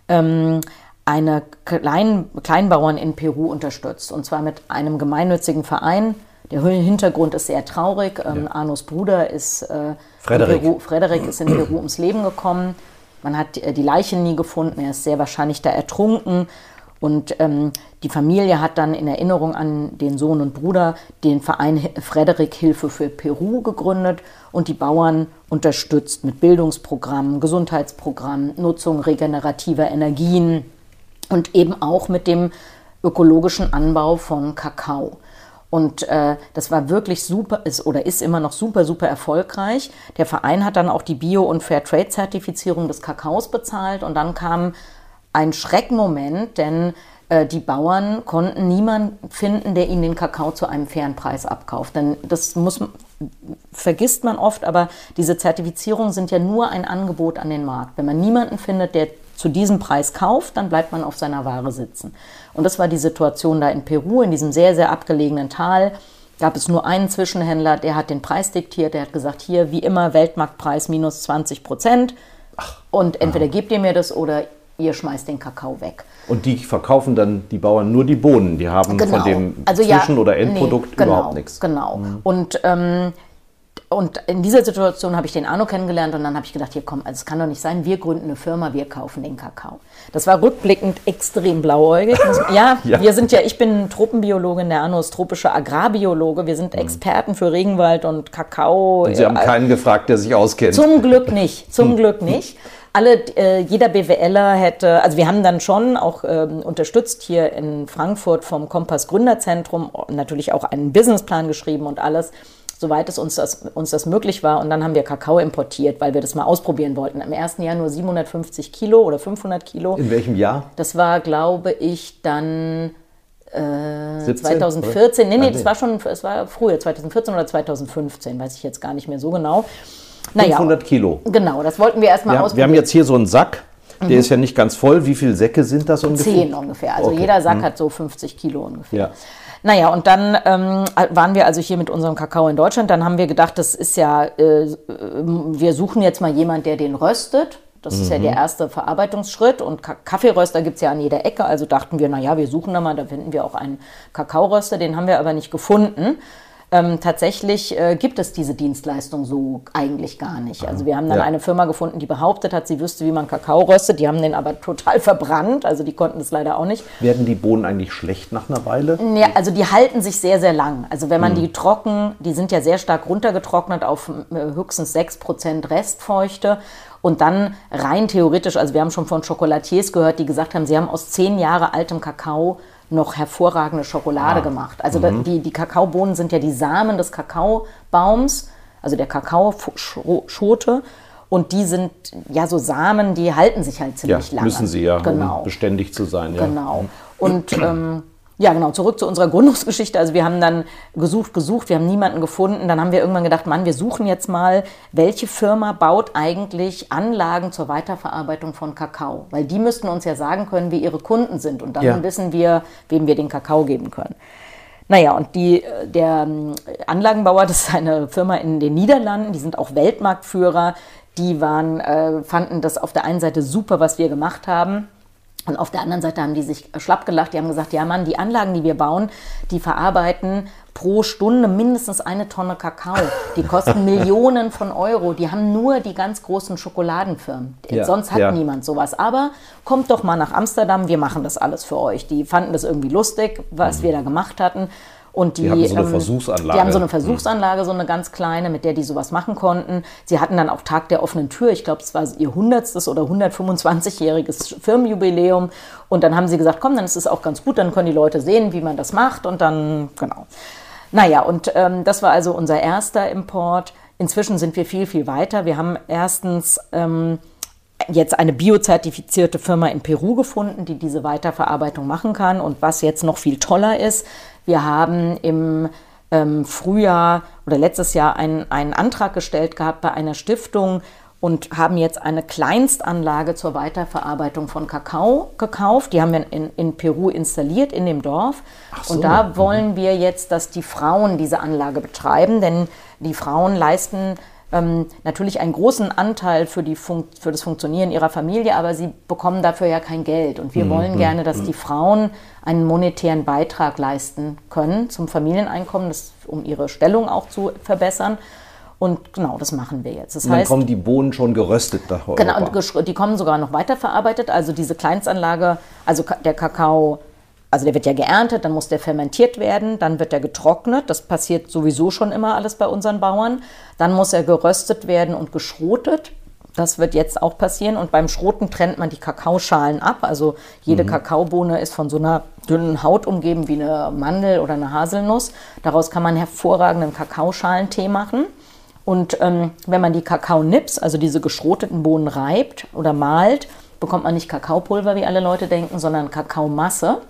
ähm, eine Klein, Kleinbauern in Peru unterstützt. Und zwar mit einem gemeinnützigen Verein. Der Hintergrund ist sehr traurig. Ähm, Arnos Bruder ist, äh, Frederik. In Peru, Frederik ist in Peru ums Leben gekommen. Man hat äh, die Leiche nie gefunden. Er ist sehr wahrscheinlich da ertrunken. Und ähm, die Familie hat dann in Erinnerung an den Sohn und Bruder den Verein Frederik Hilfe für Peru gegründet und die Bauern unterstützt mit Bildungsprogrammen, Gesundheitsprogrammen, Nutzung regenerativer Energien und eben auch mit dem ökologischen Anbau von Kakao. Und äh, das war wirklich super, ist oder ist immer noch super, super erfolgreich. Der Verein hat dann auch die Bio- und Fairtrade-Zertifizierung des Kakaos bezahlt. Und dann kam ein Schreckmoment, denn äh, die Bauern konnten niemanden finden, der ihnen den Kakao zu einem fairen Preis abkauft. Denn das muss, vergisst man oft, aber diese Zertifizierungen sind ja nur ein Angebot an den Markt. Wenn man niemanden findet, der zu diesem Preis kauft, dann bleibt man auf seiner Ware sitzen. Und das war die Situation da in Peru, in diesem sehr, sehr abgelegenen Tal. Gab es nur einen Zwischenhändler, der hat den Preis diktiert, der hat gesagt, hier wie immer Weltmarktpreis minus 20 Prozent. Und entweder gebt ihr mir das oder ihr schmeißt den Kakao weg. Und die verkaufen dann die Bauern nur die Bohnen. Die haben von dem Also ja, Zwischen- oder nee, Endprodukt genau, überhaupt nichts. Mhm. Genau. Und, ähm, und in dieser Situation habe ich den Arno kennengelernt und dann habe ich gedacht, hier komm, also es kann doch nicht sein, wir gründen eine Firma, wir kaufen den Kakao. Das war rückblickend extrem blauäugig. Ja, Ja. wir sind ja, ich bin Tropenbiologin, der Arno ist tropischer Agrarbiologe, wir sind Experten für Regenwald und Kakao. Mhm. Und Sie haben keinen gefragt, der sich auskennt. zum Glück nicht, zum Glück nicht. Alle, äh, jeder BWLer hätte, also wir haben dann schon auch ähm, unterstützt hier in Frankfurt vom Kompass Gründerzentrum natürlich auch einen Businessplan geschrieben und alles, soweit es uns das, uns das möglich war. Und dann haben wir Kakao importiert, weil wir das mal ausprobieren wollten. Im ersten Jahr nur 750 Kilo oder 500 Kilo. In welchem Jahr? Das war, glaube ich, dann 17, 2014, nee, oder? nee, Ah, das war schon, es war früher, 2014 oder 2015, weiß ich jetzt gar nicht mehr so genau. Naja, 500 Kilo. Genau, das wollten wir erstmal Ja, wir ausprobieren. haben jetzt hier so einen Sack. Der ist ja nicht ganz voll. Wie viele Säcke sind das ungefähr? Zehn ungefähr. Also Okay. jeder Sack hat so 50 Kilo ungefähr. Ja. Naja, und dann ähm, waren wir also hier mit unserem Kakao in Deutschland. Dann haben wir gedacht, das ist ja, äh, wir suchen jetzt mal jemand, der den röstet. Das ist ja Mhm. der erste Verarbeitungsschritt. Und Ka Kaffeeröster gibt es ja an jeder Ecke. Also dachten wir, naja, wir suchen da mal, da finden wir auch einen Kakaoröster. Den haben wir aber nicht gefunden. Ähm, tatsächlich äh, gibt es diese Dienstleistung so eigentlich gar nicht. Also wir haben dann Ja. eine Firma gefunden, die behauptet hat, sie wüsste, wie man Kakao röstet. Die haben den aber total verbrannt. Also die konnten es leider auch nicht. Werden die Bohnen eigentlich schlecht nach einer Weile? Ja, also die halten sich sehr, sehr lang. Also wenn man die trocken, die sind ja sehr stark runtergetrocknet auf äh, höchstens 6% Restfeuchte. Und dann rein theoretisch, also wir haben schon von Chocolatiers gehört, die gesagt haben, sie haben aus zehn Jahre altem Kakao noch hervorragende Schokolade gemacht. Also da, die, die Kakaobohnen sind ja die Samen des Kakaobaums, also der Kakaoschote. Und die sind ja so Samen, die halten sich halt Ja, ziemlich lange. müssen sie ja, Genau. um beständig zu sein. Ja. Genau. Und ähm, ja, genau, zurück zu unserer Gründungsgeschichte. Also wir haben dann gesucht, gesucht, wir haben niemanden gefunden. Dann haben wir irgendwann gedacht, Mann, wir suchen jetzt mal, welche Firma baut eigentlich Anlagen zur Weiterverarbeitung von Kakao? Weil die müssten uns ja sagen können, wie ihre Kunden sind. Und dann Ja. wissen wir, wem wir den Kakao geben können. Naja, und die, äh, der ähm, Anlagenbauer, das ist eine Firma in den Niederlanden, die sind auch Weltmarktführer. Die waren, äh, fanden das auf der einen Seite super, was wir gemacht haben. Und auf der anderen Seite haben die sich schlapp gelacht. Die haben gesagt, ja Mann, die Anlagen, die wir bauen, die verarbeiten pro Stunde mindestens eine Tonne Kakao. Die kosten Millionen von Euro. Die haben nur die ganz großen Schokoladenfirmen. Ja, Sonst hat ja. niemand sowas. Aber kommt doch mal nach Amsterdam, wir machen das alles für euch. Die fanden das irgendwie lustig, was wir da gemacht hatten. Und die, Mhm. Die haben so eine ähm, Versuchsanlage. Die haben so eine Versuchsanlage, so eine ganz kleine, mit der die sowas machen konnten. Sie hatten dann auch Tag der offenen Tür. Ich glaube, es war ihr 100. oder 125-jähriges Firmenjubiläum. Und dann haben sie gesagt, komm, dann ist es auch ganz gut, dann können die Leute sehen, wie man das macht. Und dann, genau. Naja, und ähm, das war also unser erster Import. Inzwischen sind wir viel, viel weiter. Wir haben erstens ähm, jetzt eine biozertifizierte Firma in Peru gefunden, die diese Weiterverarbeitung machen kann. Und was jetzt noch viel toller ist, wir haben im ähm, Frühjahr oder letztes Jahr einen, einen Antrag gestellt gehabt bei einer Stiftung und haben jetzt eine Kleinstanlage zur Weiterverarbeitung von Kakao gekauft. Die haben wir in, in Peru installiert, in dem Dorf. so. Und da wollen wir jetzt, dass die Frauen diese Anlage betreiben, denn die Frauen leisten ähm, natürlich einen großen Anteil für, die Fun für das Funktionieren ihrer Familie, aber sie bekommen dafür ja kein Geld. Und wir wollen gerne, dass die Frauen einen monetären Beitrag leisten können zum Familieneinkommen, das, um ihre Stellung auch zu verbessern. Und genau, das machen wir jetzt. Das Und dann heißt, kommen die Bohnen schon geröstet nach Europa. Genau, und gesch- die kommen sogar noch weiterverarbeitet. Also diese Kleinstanlage, also der Kakao, also der wird ja geerntet, dann muss der fermentiert werden, dann wird er getrocknet. Das passiert sowieso schon immer alles bei unseren Bauern. Dann muss er geröstet werden und geschrotet. Das wird jetzt auch passieren. Und beim Schroten trennt man die Kakaoschalen ab. Also jede Kakaobohne ist von so einer dünnen Haut umgeben wie eine Mandel oder eine Haselnuss. Daraus kann man hervorragenden Kakaoschalentee machen. Und ähm, wenn man die Kakaonips, also diese geschroteten Bohnen reibt oder malt, bekommt man nicht Kakaopulver, wie alle Leute denken, sondern Kakaomasse.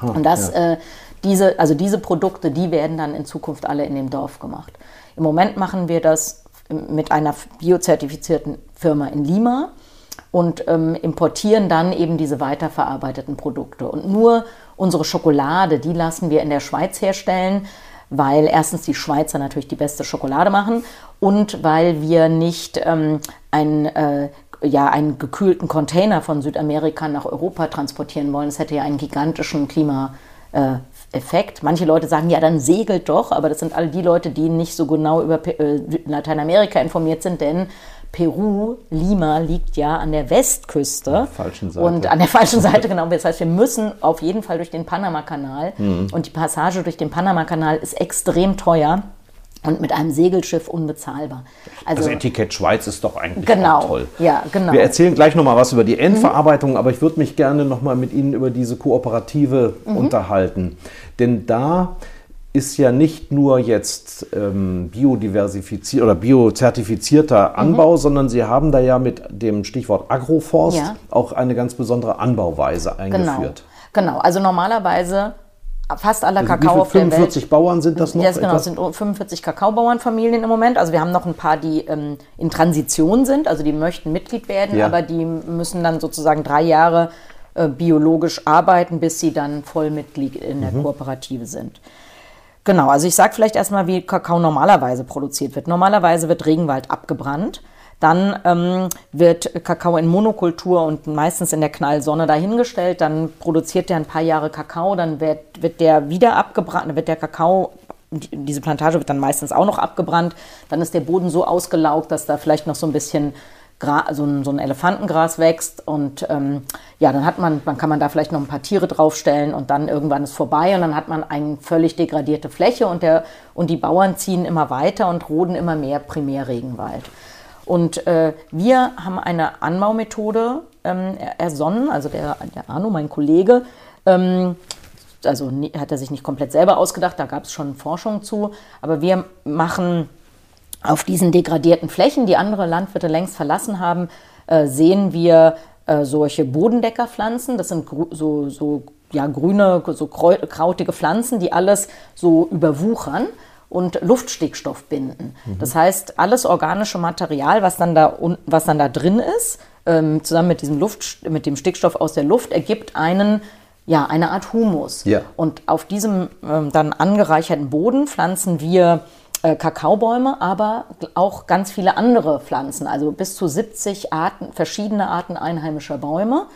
Und das, äh, diese, also diese Produkte, die werden dann in Zukunft alle in dem Dorf gemacht. Im Moment machen wir das mit einer biozertifizierten Firma in Lima und ähm, importieren dann eben diese weiterverarbeiteten Produkte. Und nur unsere Schokolade, die lassen wir in der Schweiz herstellen, weil erstens die Schweizer natürlich die beste Schokolade machen und weil wir nicht ähm, ein äh, ja, einen gekühlten Container von Südamerika nach Europa transportieren wollen. Das hätte ja einen gigantischen Klimaeffekt. Manche Leute sagen, ja, dann segelt doch, aber das sind all die Leute, die nicht so genau über äh, Lateinamerika informiert sind, denn Peru, Lima liegt ja an der Westküste. falschen Seite. Und an der falschen Seite, genau. Das heißt, wir müssen auf jeden Fall durch den Panamakanal. Mhm. Und die Passage durch den Panamakanal ist extrem teuer und mit einem Segelschiff unbezahlbar. Das Also, Etikett Schweiz ist doch eigentlich Genau. toll. Ja, genau. Wir erzählen gleich nochmal was über die Endverarbeitung, aber ich würde mich gerne nochmal mit Ihnen über diese Kooperative Mhm. unterhalten. Denn da ist ja nicht nur jetzt ähm, biodiversifiziert oder biozertifizierter Mhm. Anbau, sondern Sie haben da ja mit dem Stichwort Agroforst Ja. auch eine ganz besondere Anbauweise genau. eingeführt. Genau. Also normalerweise fast aller Also Kakao auf der Welt. 45 Bauern sind das noch? Ja, genau, etwa? es sind 45 Kakaobauernfamilien im Moment. Also wir haben noch ein paar, die ähm, in Transition sind, also die möchten Mitglied werden, Ja. aber die müssen dann sozusagen drei Jahre äh, biologisch arbeiten, bis sie dann Vollmitglied in Mhm. der Kooperative sind. Genau, also ich sage vielleicht erstmal, wie Kakao normalerweise produziert wird. Normalerweise wird Regenwald abgebrannt. Dann ähm, wird Kakao in Monokultur und meistens in der Knallsonne dahingestellt. Dann produziert der ein paar Jahre Kakao. Dann wird, wird der wieder abgebrannt. Dann wird der Kakao, die- diese Plantage wird dann meistens auch noch abgebrannt. Dann ist der Boden so ausgelaugt, dass da vielleicht noch so ein bisschen Gra so, ein, so ein Elefantengras wächst und ähm, ja, dann hat man, dann kann man da vielleicht noch ein paar Tiere draufstellen und dann irgendwann ist vorbei und dann hat man eine völlig degradierte Fläche und, der, und die Bauern ziehen immer weiter und roden immer mehr Primärregenwald. Und äh, wir haben eine Anbaumethode ähm, er- ersonnen, also der, der Arno, mein Kollege, ähm, also hat er sich nicht komplett selber ausgedacht, da gab es schon Forschung zu, aber wir machen auf diesen degradierten Flächen, die andere Landwirte längst verlassen haben, äh, sehen wir äh, solche Bodendeckerpflanzen. Das sind so, so ja, grüne, so krau- krautige Pflanzen, die alles so überwuchern und Luftstickstoff binden. Das heißt, alles organische Material, was dann da, was dann da drin ist, ähm, zusammen mit diesem Luft, mit dem Stickstoff aus der Luft, ergibt einen ja, eine Art Humus. Ja. Und auf diesem ähm, dann angereicherten Boden pflanzen wir äh, Kakaobäume, aber auch ganz viele andere Pflanzen, also bis zu 70 Arten, verschiedene Arten einheimischer Bäume.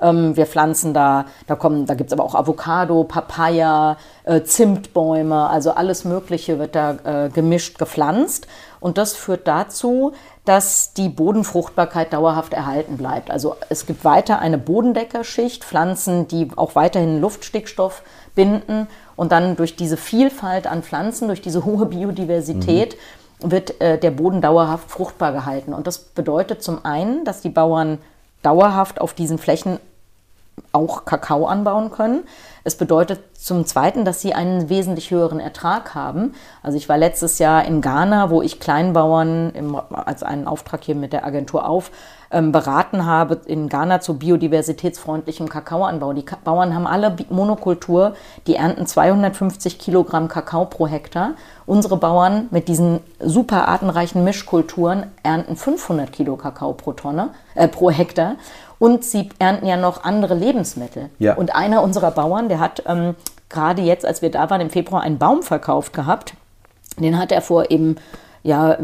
Ähm, wir pflanzen da, da kommen, da gibt es aber auch Avocado, Papaya, äh, Zimtbäume, also alles Mögliche wird da äh, gemischt gepflanzt. Und das führt dazu, dass die Bodenfruchtbarkeit dauerhaft erhalten bleibt. Also es gibt weiter eine Bodendeckerschicht, Pflanzen, die auch weiterhin Luftstickstoff binden und dann durch diese Vielfalt an Pflanzen, durch diese hohe Biodiversität mhm. wird äh, der Boden dauerhaft fruchtbar gehalten. Und das bedeutet zum einen, dass die Bauern dauerhaft auf diesen Flächen auch Kakao anbauen können. Es bedeutet zum Zweiten, dass sie einen wesentlich höheren Ertrag haben. Also ich war letztes Jahr in Ghana, wo ich Kleinbauern im, als einen Auftrag hier mit der Agentur auf ähm, beraten habe in Ghana zu biodiversitätsfreundlichem Kakaoanbau. Die Ka Bauern haben alle Monokultur, die ernten 250 Kilogramm Kakao pro Hektar. Unsere Bauern mit diesen super artenreichen Mischkulturen ernten 500 Kilo Kakao pro Tonne, äh, pro Hektar. Und sie ernten ja noch andere Lebensmittel. Ja. Und einer unserer Bauern, der hat ähm, gerade jetzt, als wir da waren, im Februar einen Baum verkauft gehabt. Den hat er vor eben ja,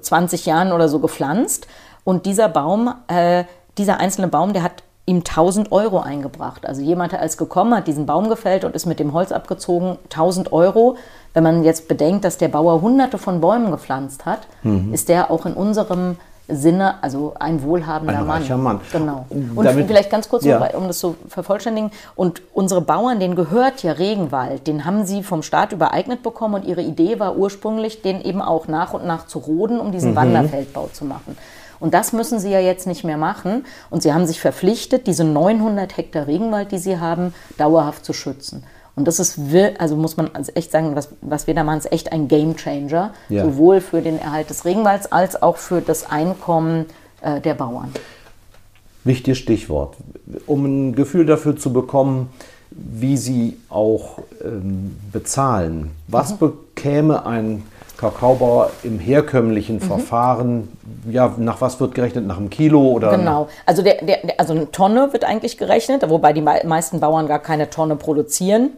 20 Jahren oder so gepflanzt. Und dieser Baum, äh, dieser einzelne Baum, der hat ihm 1000 Euro eingebracht. Also jemand, der als gekommen hat, diesen Baum gefällt und ist mit dem Holz abgezogen, 1000 Euro. Wenn man jetzt bedenkt, dass der Bauer hunderte von Bäumen gepflanzt hat, mhm. ist der auch in unserem Sinne, also ein wohlhabender ein Mann. Mann. Genau. Und Damit, vielleicht ganz kurz, ja. um das zu vervollständigen. Und unsere Bauern, denen gehört ja Regenwald, den haben sie vom Staat übereignet bekommen und ihre Idee war ursprünglich, den eben auch nach und nach zu roden, um diesen mhm. Wanderfeldbau zu machen. Und das müssen sie ja jetzt nicht mehr machen. Und sie haben sich verpflichtet, diese 900 Hektar Regenwald, die sie haben, dauerhaft zu schützen. Und das ist, also muss man echt sagen, was, was wir da machen, ist echt ein Game Changer, ja. sowohl für den Erhalt des Regenwalds als auch für das Einkommen äh, der Bauern. Wichtiges Stichwort. Um ein Gefühl dafür zu bekommen, wie Sie auch ähm, bezahlen. Was mhm. bekäme ein Kakaobauer im herkömmlichen mhm. Verfahren, ja, nach was wird gerechnet? Nach einem Kilo oder? Genau, also, der, der, also eine Tonne wird eigentlich gerechnet, wobei die meisten Bauern gar keine Tonne produzieren.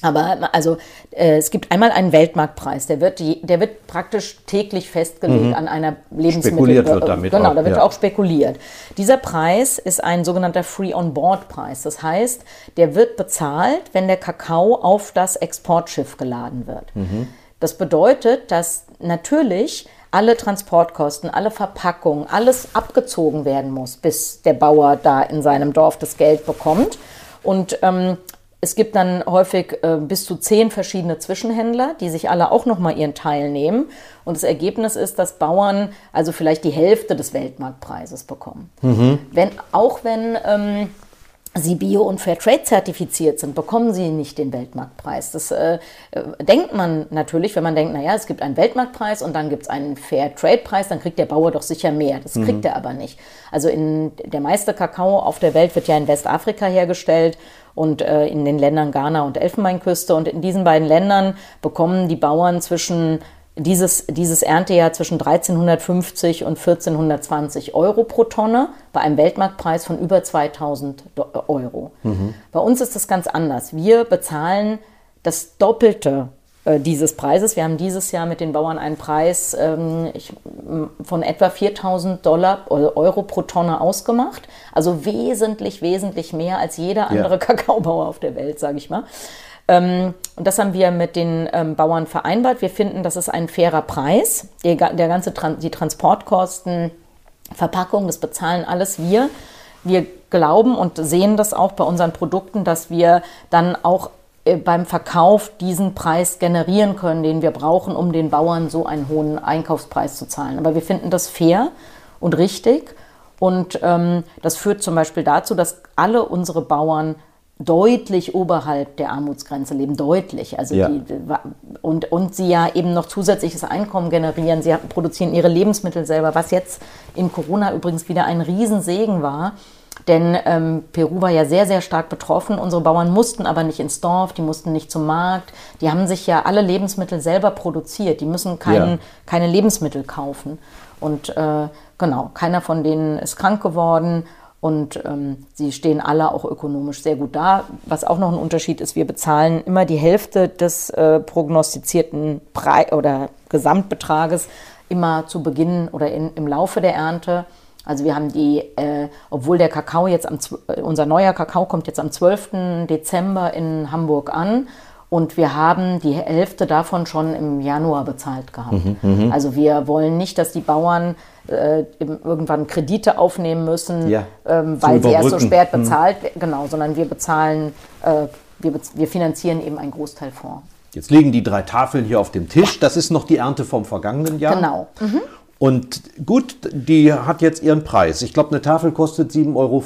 Aber also äh, es gibt einmal einen Weltmarktpreis, der wird, die, der wird praktisch täglich festgelegt mhm. an einer Lebensmittel. Spekuliert wird damit. Genau, auch, da wird ja. auch spekuliert. Dieser Preis ist ein sogenannter Free-on-Board-Preis. Das heißt, der wird bezahlt, wenn der Kakao auf das Exportschiff geladen wird. Mhm. Das bedeutet, dass natürlich alle Transportkosten, alle Verpackungen, alles abgezogen werden muss, bis der Bauer da in seinem Dorf das Geld bekommt. Und ähm, es gibt dann häufig äh, bis zu zehn verschiedene Zwischenhändler, die sich alle auch nochmal ihren Teil nehmen. Und das Ergebnis ist, dass Bauern also vielleicht die Hälfte des Weltmarktpreises bekommen. Mhm. Wenn, auch wenn ähm, sie Bio- und Fairtrade zertifiziert sind, bekommen sie nicht den Weltmarktpreis. Das äh, äh, denkt man natürlich, wenn man denkt, naja, es gibt einen Weltmarktpreis und dann gibt es einen Fairtrade-Preis, dann kriegt der Bauer doch sicher mehr. Das mhm. kriegt er aber nicht. Also in, der meiste Kakao auf der Welt wird ja in Westafrika hergestellt und äh, in den Ländern Ghana und Elfenbeinküste. Und in diesen beiden Ländern bekommen die Bauern zwischen dieses, dieses Erntejahr zwischen 1350 und 1420 Euro pro Tonne bei einem Weltmarktpreis von über 2000 Euro. Mhm. Bei uns ist das ganz anders. Wir bezahlen das Doppelte äh, dieses Preises. Wir haben dieses Jahr mit den Bauern einen Preis ähm, ich, von etwa 4000 Dollar, Euro pro Tonne ausgemacht. Also wesentlich, wesentlich mehr als jeder andere ja. Kakaobauer auf der Welt, sage ich mal. Ähm, und das haben wir mit den ähm, Bauern vereinbart. Wir finden, das ist ein fairer Preis. Der, der ganze die Transportkosten, Verpackung, das bezahlen alles wir. Wir glauben und sehen das auch bei unseren Produkten, dass wir dann auch äh, beim Verkauf diesen Preis generieren können, den wir brauchen, um den Bauern so einen hohen Einkaufspreis zu zahlen. Aber wir finden das fair und richtig. Und ähm, das führt zum Beispiel dazu, dass alle unsere Bauern deutlich oberhalb der Armutsgrenze leben, deutlich. Also ja. die, und, und sie ja eben noch zusätzliches Einkommen generieren. Sie produzieren ihre Lebensmittel selber, was jetzt in Corona übrigens wieder ein Riesensegen war. Denn ähm, Peru war ja sehr, sehr stark betroffen. Unsere Bauern mussten aber nicht ins Dorf, die mussten nicht zum Markt. Die haben sich ja alle Lebensmittel selber produziert. Die müssen kein, ja. keine Lebensmittel kaufen. Und äh, genau, keiner von denen ist krank geworden. Und ähm, sie stehen alle auch ökonomisch sehr gut da. Was auch noch ein Unterschied ist, wir bezahlen immer die Hälfte des äh, prognostizierten Pre oder Gesamtbetrages immer zu Beginn oder in, im Laufe der Ernte. Also wir haben die, äh, obwohl der Kakao jetzt am, äh, unser neuer Kakao kommt jetzt am 12. Dezember in Hamburg an und wir haben die Hälfte davon schon im Januar bezahlt gehabt. Mhm, also wir wollen nicht, dass die Bauern äh, irgendwann Kredite aufnehmen müssen, ja, ähm, weil sie erst so spät mhm. bezahlt werden, genau, sondern wir bezahlen, äh, wir, wir finanzieren eben einen Großteil vor. Jetzt liegen die drei Tafeln hier auf dem Tisch. Das ist noch die Ernte vom vergangenen Jahr. Genau. Mhm. Und gut, die hat jetzt ihren Preis. Ich glaube, eine Tafel kostet 7,50 Euro.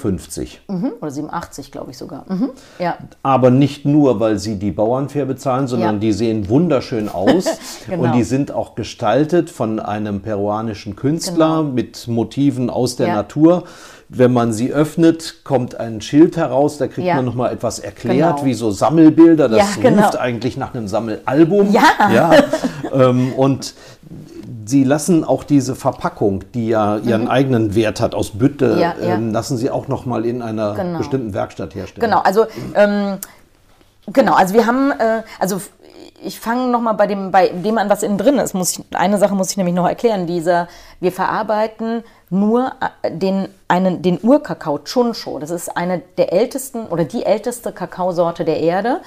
Mhm, oder 7,80 glaube ich sogar. Mhm, ja. Aber nicht nur, weil sie die Bauernfair bezahlen, sondern ja. die sehen wunderschön aus. genau. Und die sind auch gestaltet von einem peruanischen Künstler genau. mit Motiven aus der ja. Natur. Wenn man sie öffnet, kommt ein Schild heraus, da kriegt ja. man nochmal etwas erklärt, genau. wie so Sammelbilder. Das genau. ruft eigentlich nach einem Sammelalbum. Ja. ja. ähm, und Sie lassen auch diese Verpackung, die ja ihren mhm. eigenen Wert hat aus Bütte, ja, ja. Ähm, lassen Sie auch noch mal in einer genau. bestimmten Werkstatt herstellen. Genau, also ähm, genau, also wir haben, äh, also ich fange noch mal bei dem, bei dem an, was innen drin ist. Muss ich, eine Sache muss ich nämlich noch erklären. Dieser, wir verarbeiten nur äh, den, einen, den Urkakao Chuncho. Das ist eine der ältesten oder die älteste Kakaosorte der Erde.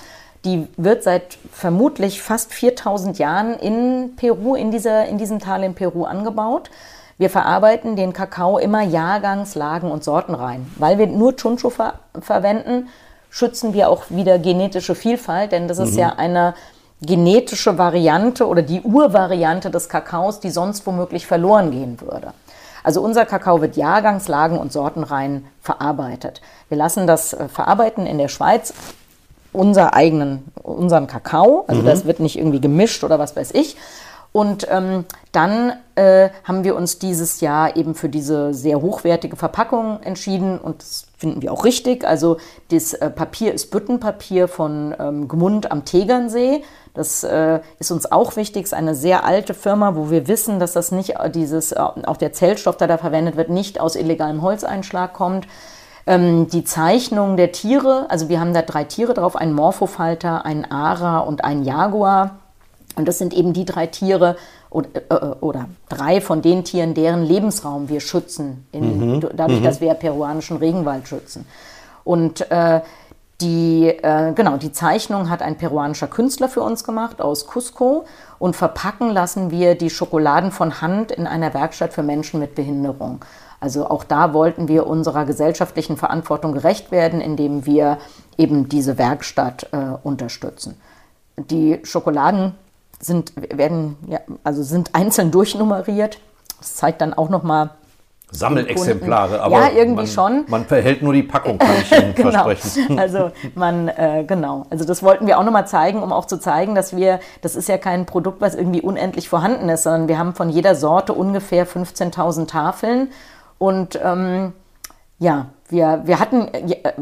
Die wird seit vermutlich fast 4000 Jahren in Peru, in, dieser, in diesem Tal in Peru angebaut. Wir verarbeiten den Kakao immer Jahrgangs-, Lagen- und Sortenrein. Weil wir nur Chuncho ver verwenden, schützen wir auch wieder genetische Vielfalt, denn das ist mhm. ja eine genetische Variante oder die Urvariante des Kakaos, die sonst womöglich verloren gehen würde. Also unser Kakao wird Jahrgangs-, Lagen- und Sortenrein verarbeitet. Wir lassen das äh, verarbeiten in der Schweiz unser eigenen, unseren Kakao. Also mhm. das wird nicht irgendwie gemischt oder was weiß ich. Und ähm, dann äh, haben wir uns dieses Jahr eben für diese sehr hochwertige Verpackung entschieden und das finden wir auch richtig. Also das äh, Papier ist Büttenpapier von ähm, Gmund am Tegernsee. Das äh, ist uns auch wichtig, es ist eine sehr alte Firma, wo wir wissen, dass das nicht äh, dieses, äh, auch der Zellstoff, der da verwendet wird, nicht aus illegalem Holzeinschlag kommt. Ähm, die Zeichnung der Tiere, also wir haben da drei Tiere drauf, einen Morphofalter, einen Ara und einen Jaguar. Und das sind eben die drei Tiere oder, äh, oder drei von den Tieren, deren Lebensraum wir schützen, in, mhm. dadurch, mhm. dass wir peruanischen Regenwald schützen. Und äh, die, äh, genau, die Zeichnung hat ein peruanischer Künstler für uns gemacht aus Cusco und verpacken lassen wir die Schokoladen von Hand in einer Werkstatt für Menschen mit Behinderung. Also auch da wollten wir unserer gesellschaftlichen Verantwortung gerecht werden, indem wir eben diese Werkstatt äh, unterstützen. Die Schokoladen sind, werden, ja, also sind einzeln durchnummeriert. Das zeigt dann auch nochmal Sammelexemplare, aber ja, irgendwie man, schon. Man verhält nur die Packung, kann ich Ihnen genau. versprechen. Also man, äh, genau. Also das wollten wir auch nochmal zeigen, um auch zu zeigen, dass wir, das ist ja kein Produkt, was irgendwie unendlich vorhanden ist, sondern wir haben von jeder Sorte ungefähr 15.000 Tafeln und ähm, ja, wir, wir hatten,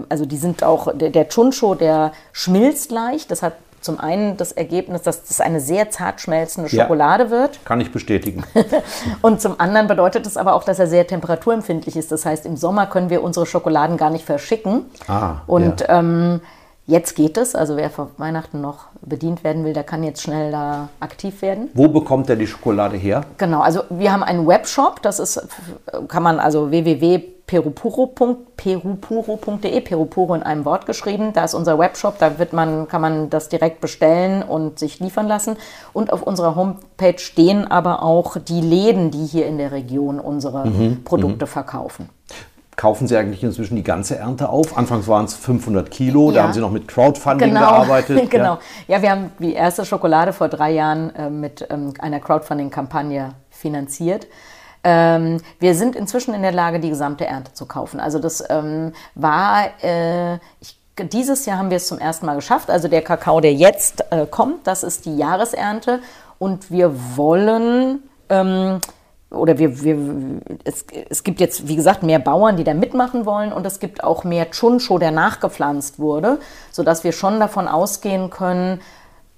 also die sind auch, der, der Chuncho, der schmilzt leicht. Das hat zum einen das Ergebnis, dass das eine sehr zart schmelzende Schokolade ja, wird. Kann ich bestätigen. und zum anderen bedeutet es aber auch, dass er sehr temperaturempfindlich ist. Das heißt, im Sommer können wir unsere Schokoladen gar nicht verschicken. Ah, und ja. ähm, Jetzt geht es, also wer vor Weihnachten noch bedient werden will, der kann jetzt schnell da aktiv werden. Wo bekommt er die Schokolade her? Genau, also wir haben einen Webshop, das ist, kann man also www.perupuro.de, Perupuro in einem Wort geschrieben, da ist unser Webshop, da wird man, kann man das direkt bestellen und sich liefern lassen. Und auf unserer Homepage stehen aber auch die Läden, die hier in der Region unsere mhm, Produkte mhm. verkaufen kaufen Sie eigentlich inzwischen die ganze Ernte auf? Anfangs waren es 500 Kilo, ja. da haben Sie noch mit Crowdfunding genau. gearbeitet. genau. Ja. ja. wir haben die erste Schokolade vor drei Jahren äh, mit ähm, einer Crowdfunding-Kampagne finanziert. Ähm, wir sind inzwischen in der Lage, die gesamte Ernte zu kaufen. Also das ähm, war, äh, ich, dieses Jahr haben wir es zum ersten Mal geschafft. Also der Kakao, der jetzt äh, kommt, das ist die Jahresernte und wir wollen ähm, oder wir, wir, es, es gibt jetzt, wie gesagt, mehr Bauern, die da mitmachen wollen und es gibt auch mehr Chuncho, der nachgepflanzt wurde, sodass wir schon davon ausgehen können,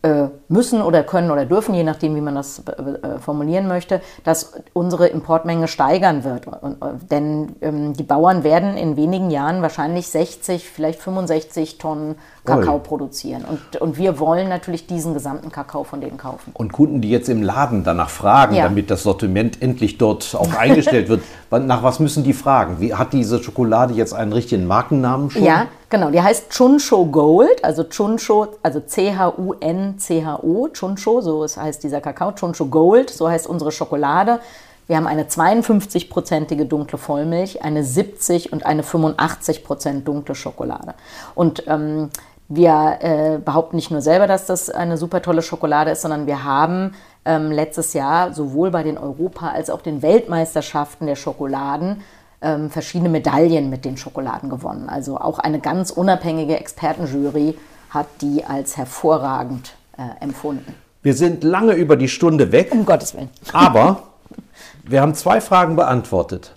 äh, müssen oder können oder dürfen, je nachdem, wie man das äh, formulieren möchte, dass unsere Importmenge steigern wird. Und, denn ähm, die Bauern werden in wenigen Jahren wahrscheinlich 60, vielleicht 65 Tonnen Kakao Oi. produzieren. Und, und wir wollen natürlich diesen gesamten Kakao von denen kaufen. Und Kunden, die jetzt im Laden danach fragen, ja. damit das Sortiment endlich dort auch eingestellt wird, nach was müssen die fragen? Wie, hat diese Schokolade jetzt einen richtigen Markennamen schon? Ja, genau. Die heißt Chuncho Gold, also Chuncho, also C-H-U-N-C-H-O, Chuncho, so heißt dieser Kakao, Chuncho Gold, so heißt unsere Schokolade. Wir haben eine 52-prozentige dunkle Vollmilch, eine 70 und eine 85 Prozent dunkle Schokolade. Und ähm, wir äh, behaupten nicht nur selber, dass das eine super tolle Schokolade ist, sondern wir haben ähm, letztes Jahr sowohl bei den Europa- als auch den Weltmeisterschaften der Schokoladen ähm, verschiedene Medaillen mit den Schokoladen gewonnen. Also auch eine ganz unabhängige Expertenjury hat die als hervorragend äh, empfunden. Wir sind lange über die Stunde weg. Um Gottes Willen. Aber wir haben zwei Fragen beantwortet.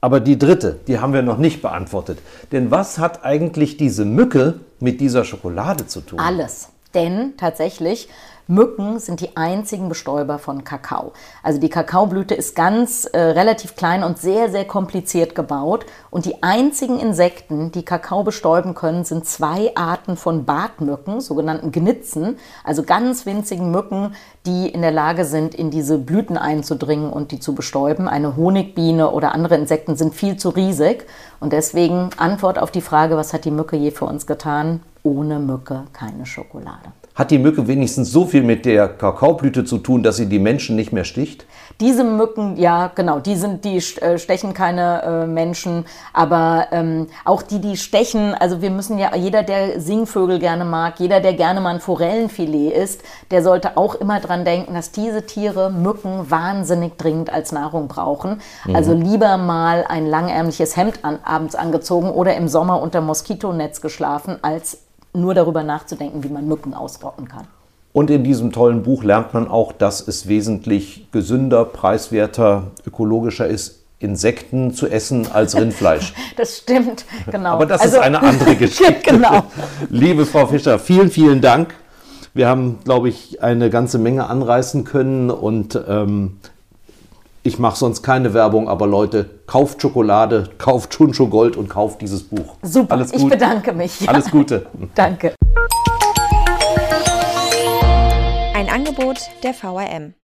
Aber die dritte, die haben wir noch nicht beantwortet. Denn was hat eigentlich diese Mücke mit dieser Schokolade zu tun? Alles. Denn tatsächlich Mücken sind die einzigen Bestäuber von Kakao. Also die Kakaoblüte ist ganz äh, relativ klein und sehr, sehr kompliziert gebaut. Und die einzigen Insekten, die Kakao bestäuben können, sind zwei Arten von Bartmücken, sogenannten Gnitzen, also ganz winzigen Mücken, die in der Lage sind, in diese Blüten einzudringen und die zu bestäuben. Eine Honigbiene oder andere Insekten sind viel zu riesig. Und deswegen Antwort auf die Frage, was hat die Mücke je für uns getan? Ohne Mücke keine Schokolade. Hat die Mücke wenigstens so viel mit der Kakaoblüte zu tun, dass sie die Menschen nicht mehr sticht? Diese Mücken, ja, genau, die sind, die äh, stechen keine äh, Menschen, aber ähm, auch die, die stechen, also wir müssen ja, jeder, der Singvögel gerne mag, jeder, der gerne mal ein Forellenfilet isst, der sollte auch immer dran denken, dass diese Tiere Mücken wahnsinnig dringend als Nahrung brauchen. Mhm. Also lieber mal ein langärmliches Hemd an, abends angezogen oder im Sommer unter Moskitonetz geschlafen, als nur darüber nachzudenken, wie man Mücken ausrotten kann. Und in diesem tollen Buch lernt man auch, dass es wesentlich gesünder, preiswerter, ökologischer ist, Insekten zu essen als Rindfleisch. das stimmt, genau. Aber das also, ist eine andere Geschichte. genau. Liebe Frau Fischer, vielen, vielen Dank. Wir haben, glaube ich, eine ganze Menge anreißen können und ähm, ich mache sonst keine Werbung, aber Leute, kauft Schokolade, kauft Chuncho Gold und kauft dieses Buch. Super, Alles ich bedanke mich. Ja. Alles Gute. Danke. Ein Angebot der VRM.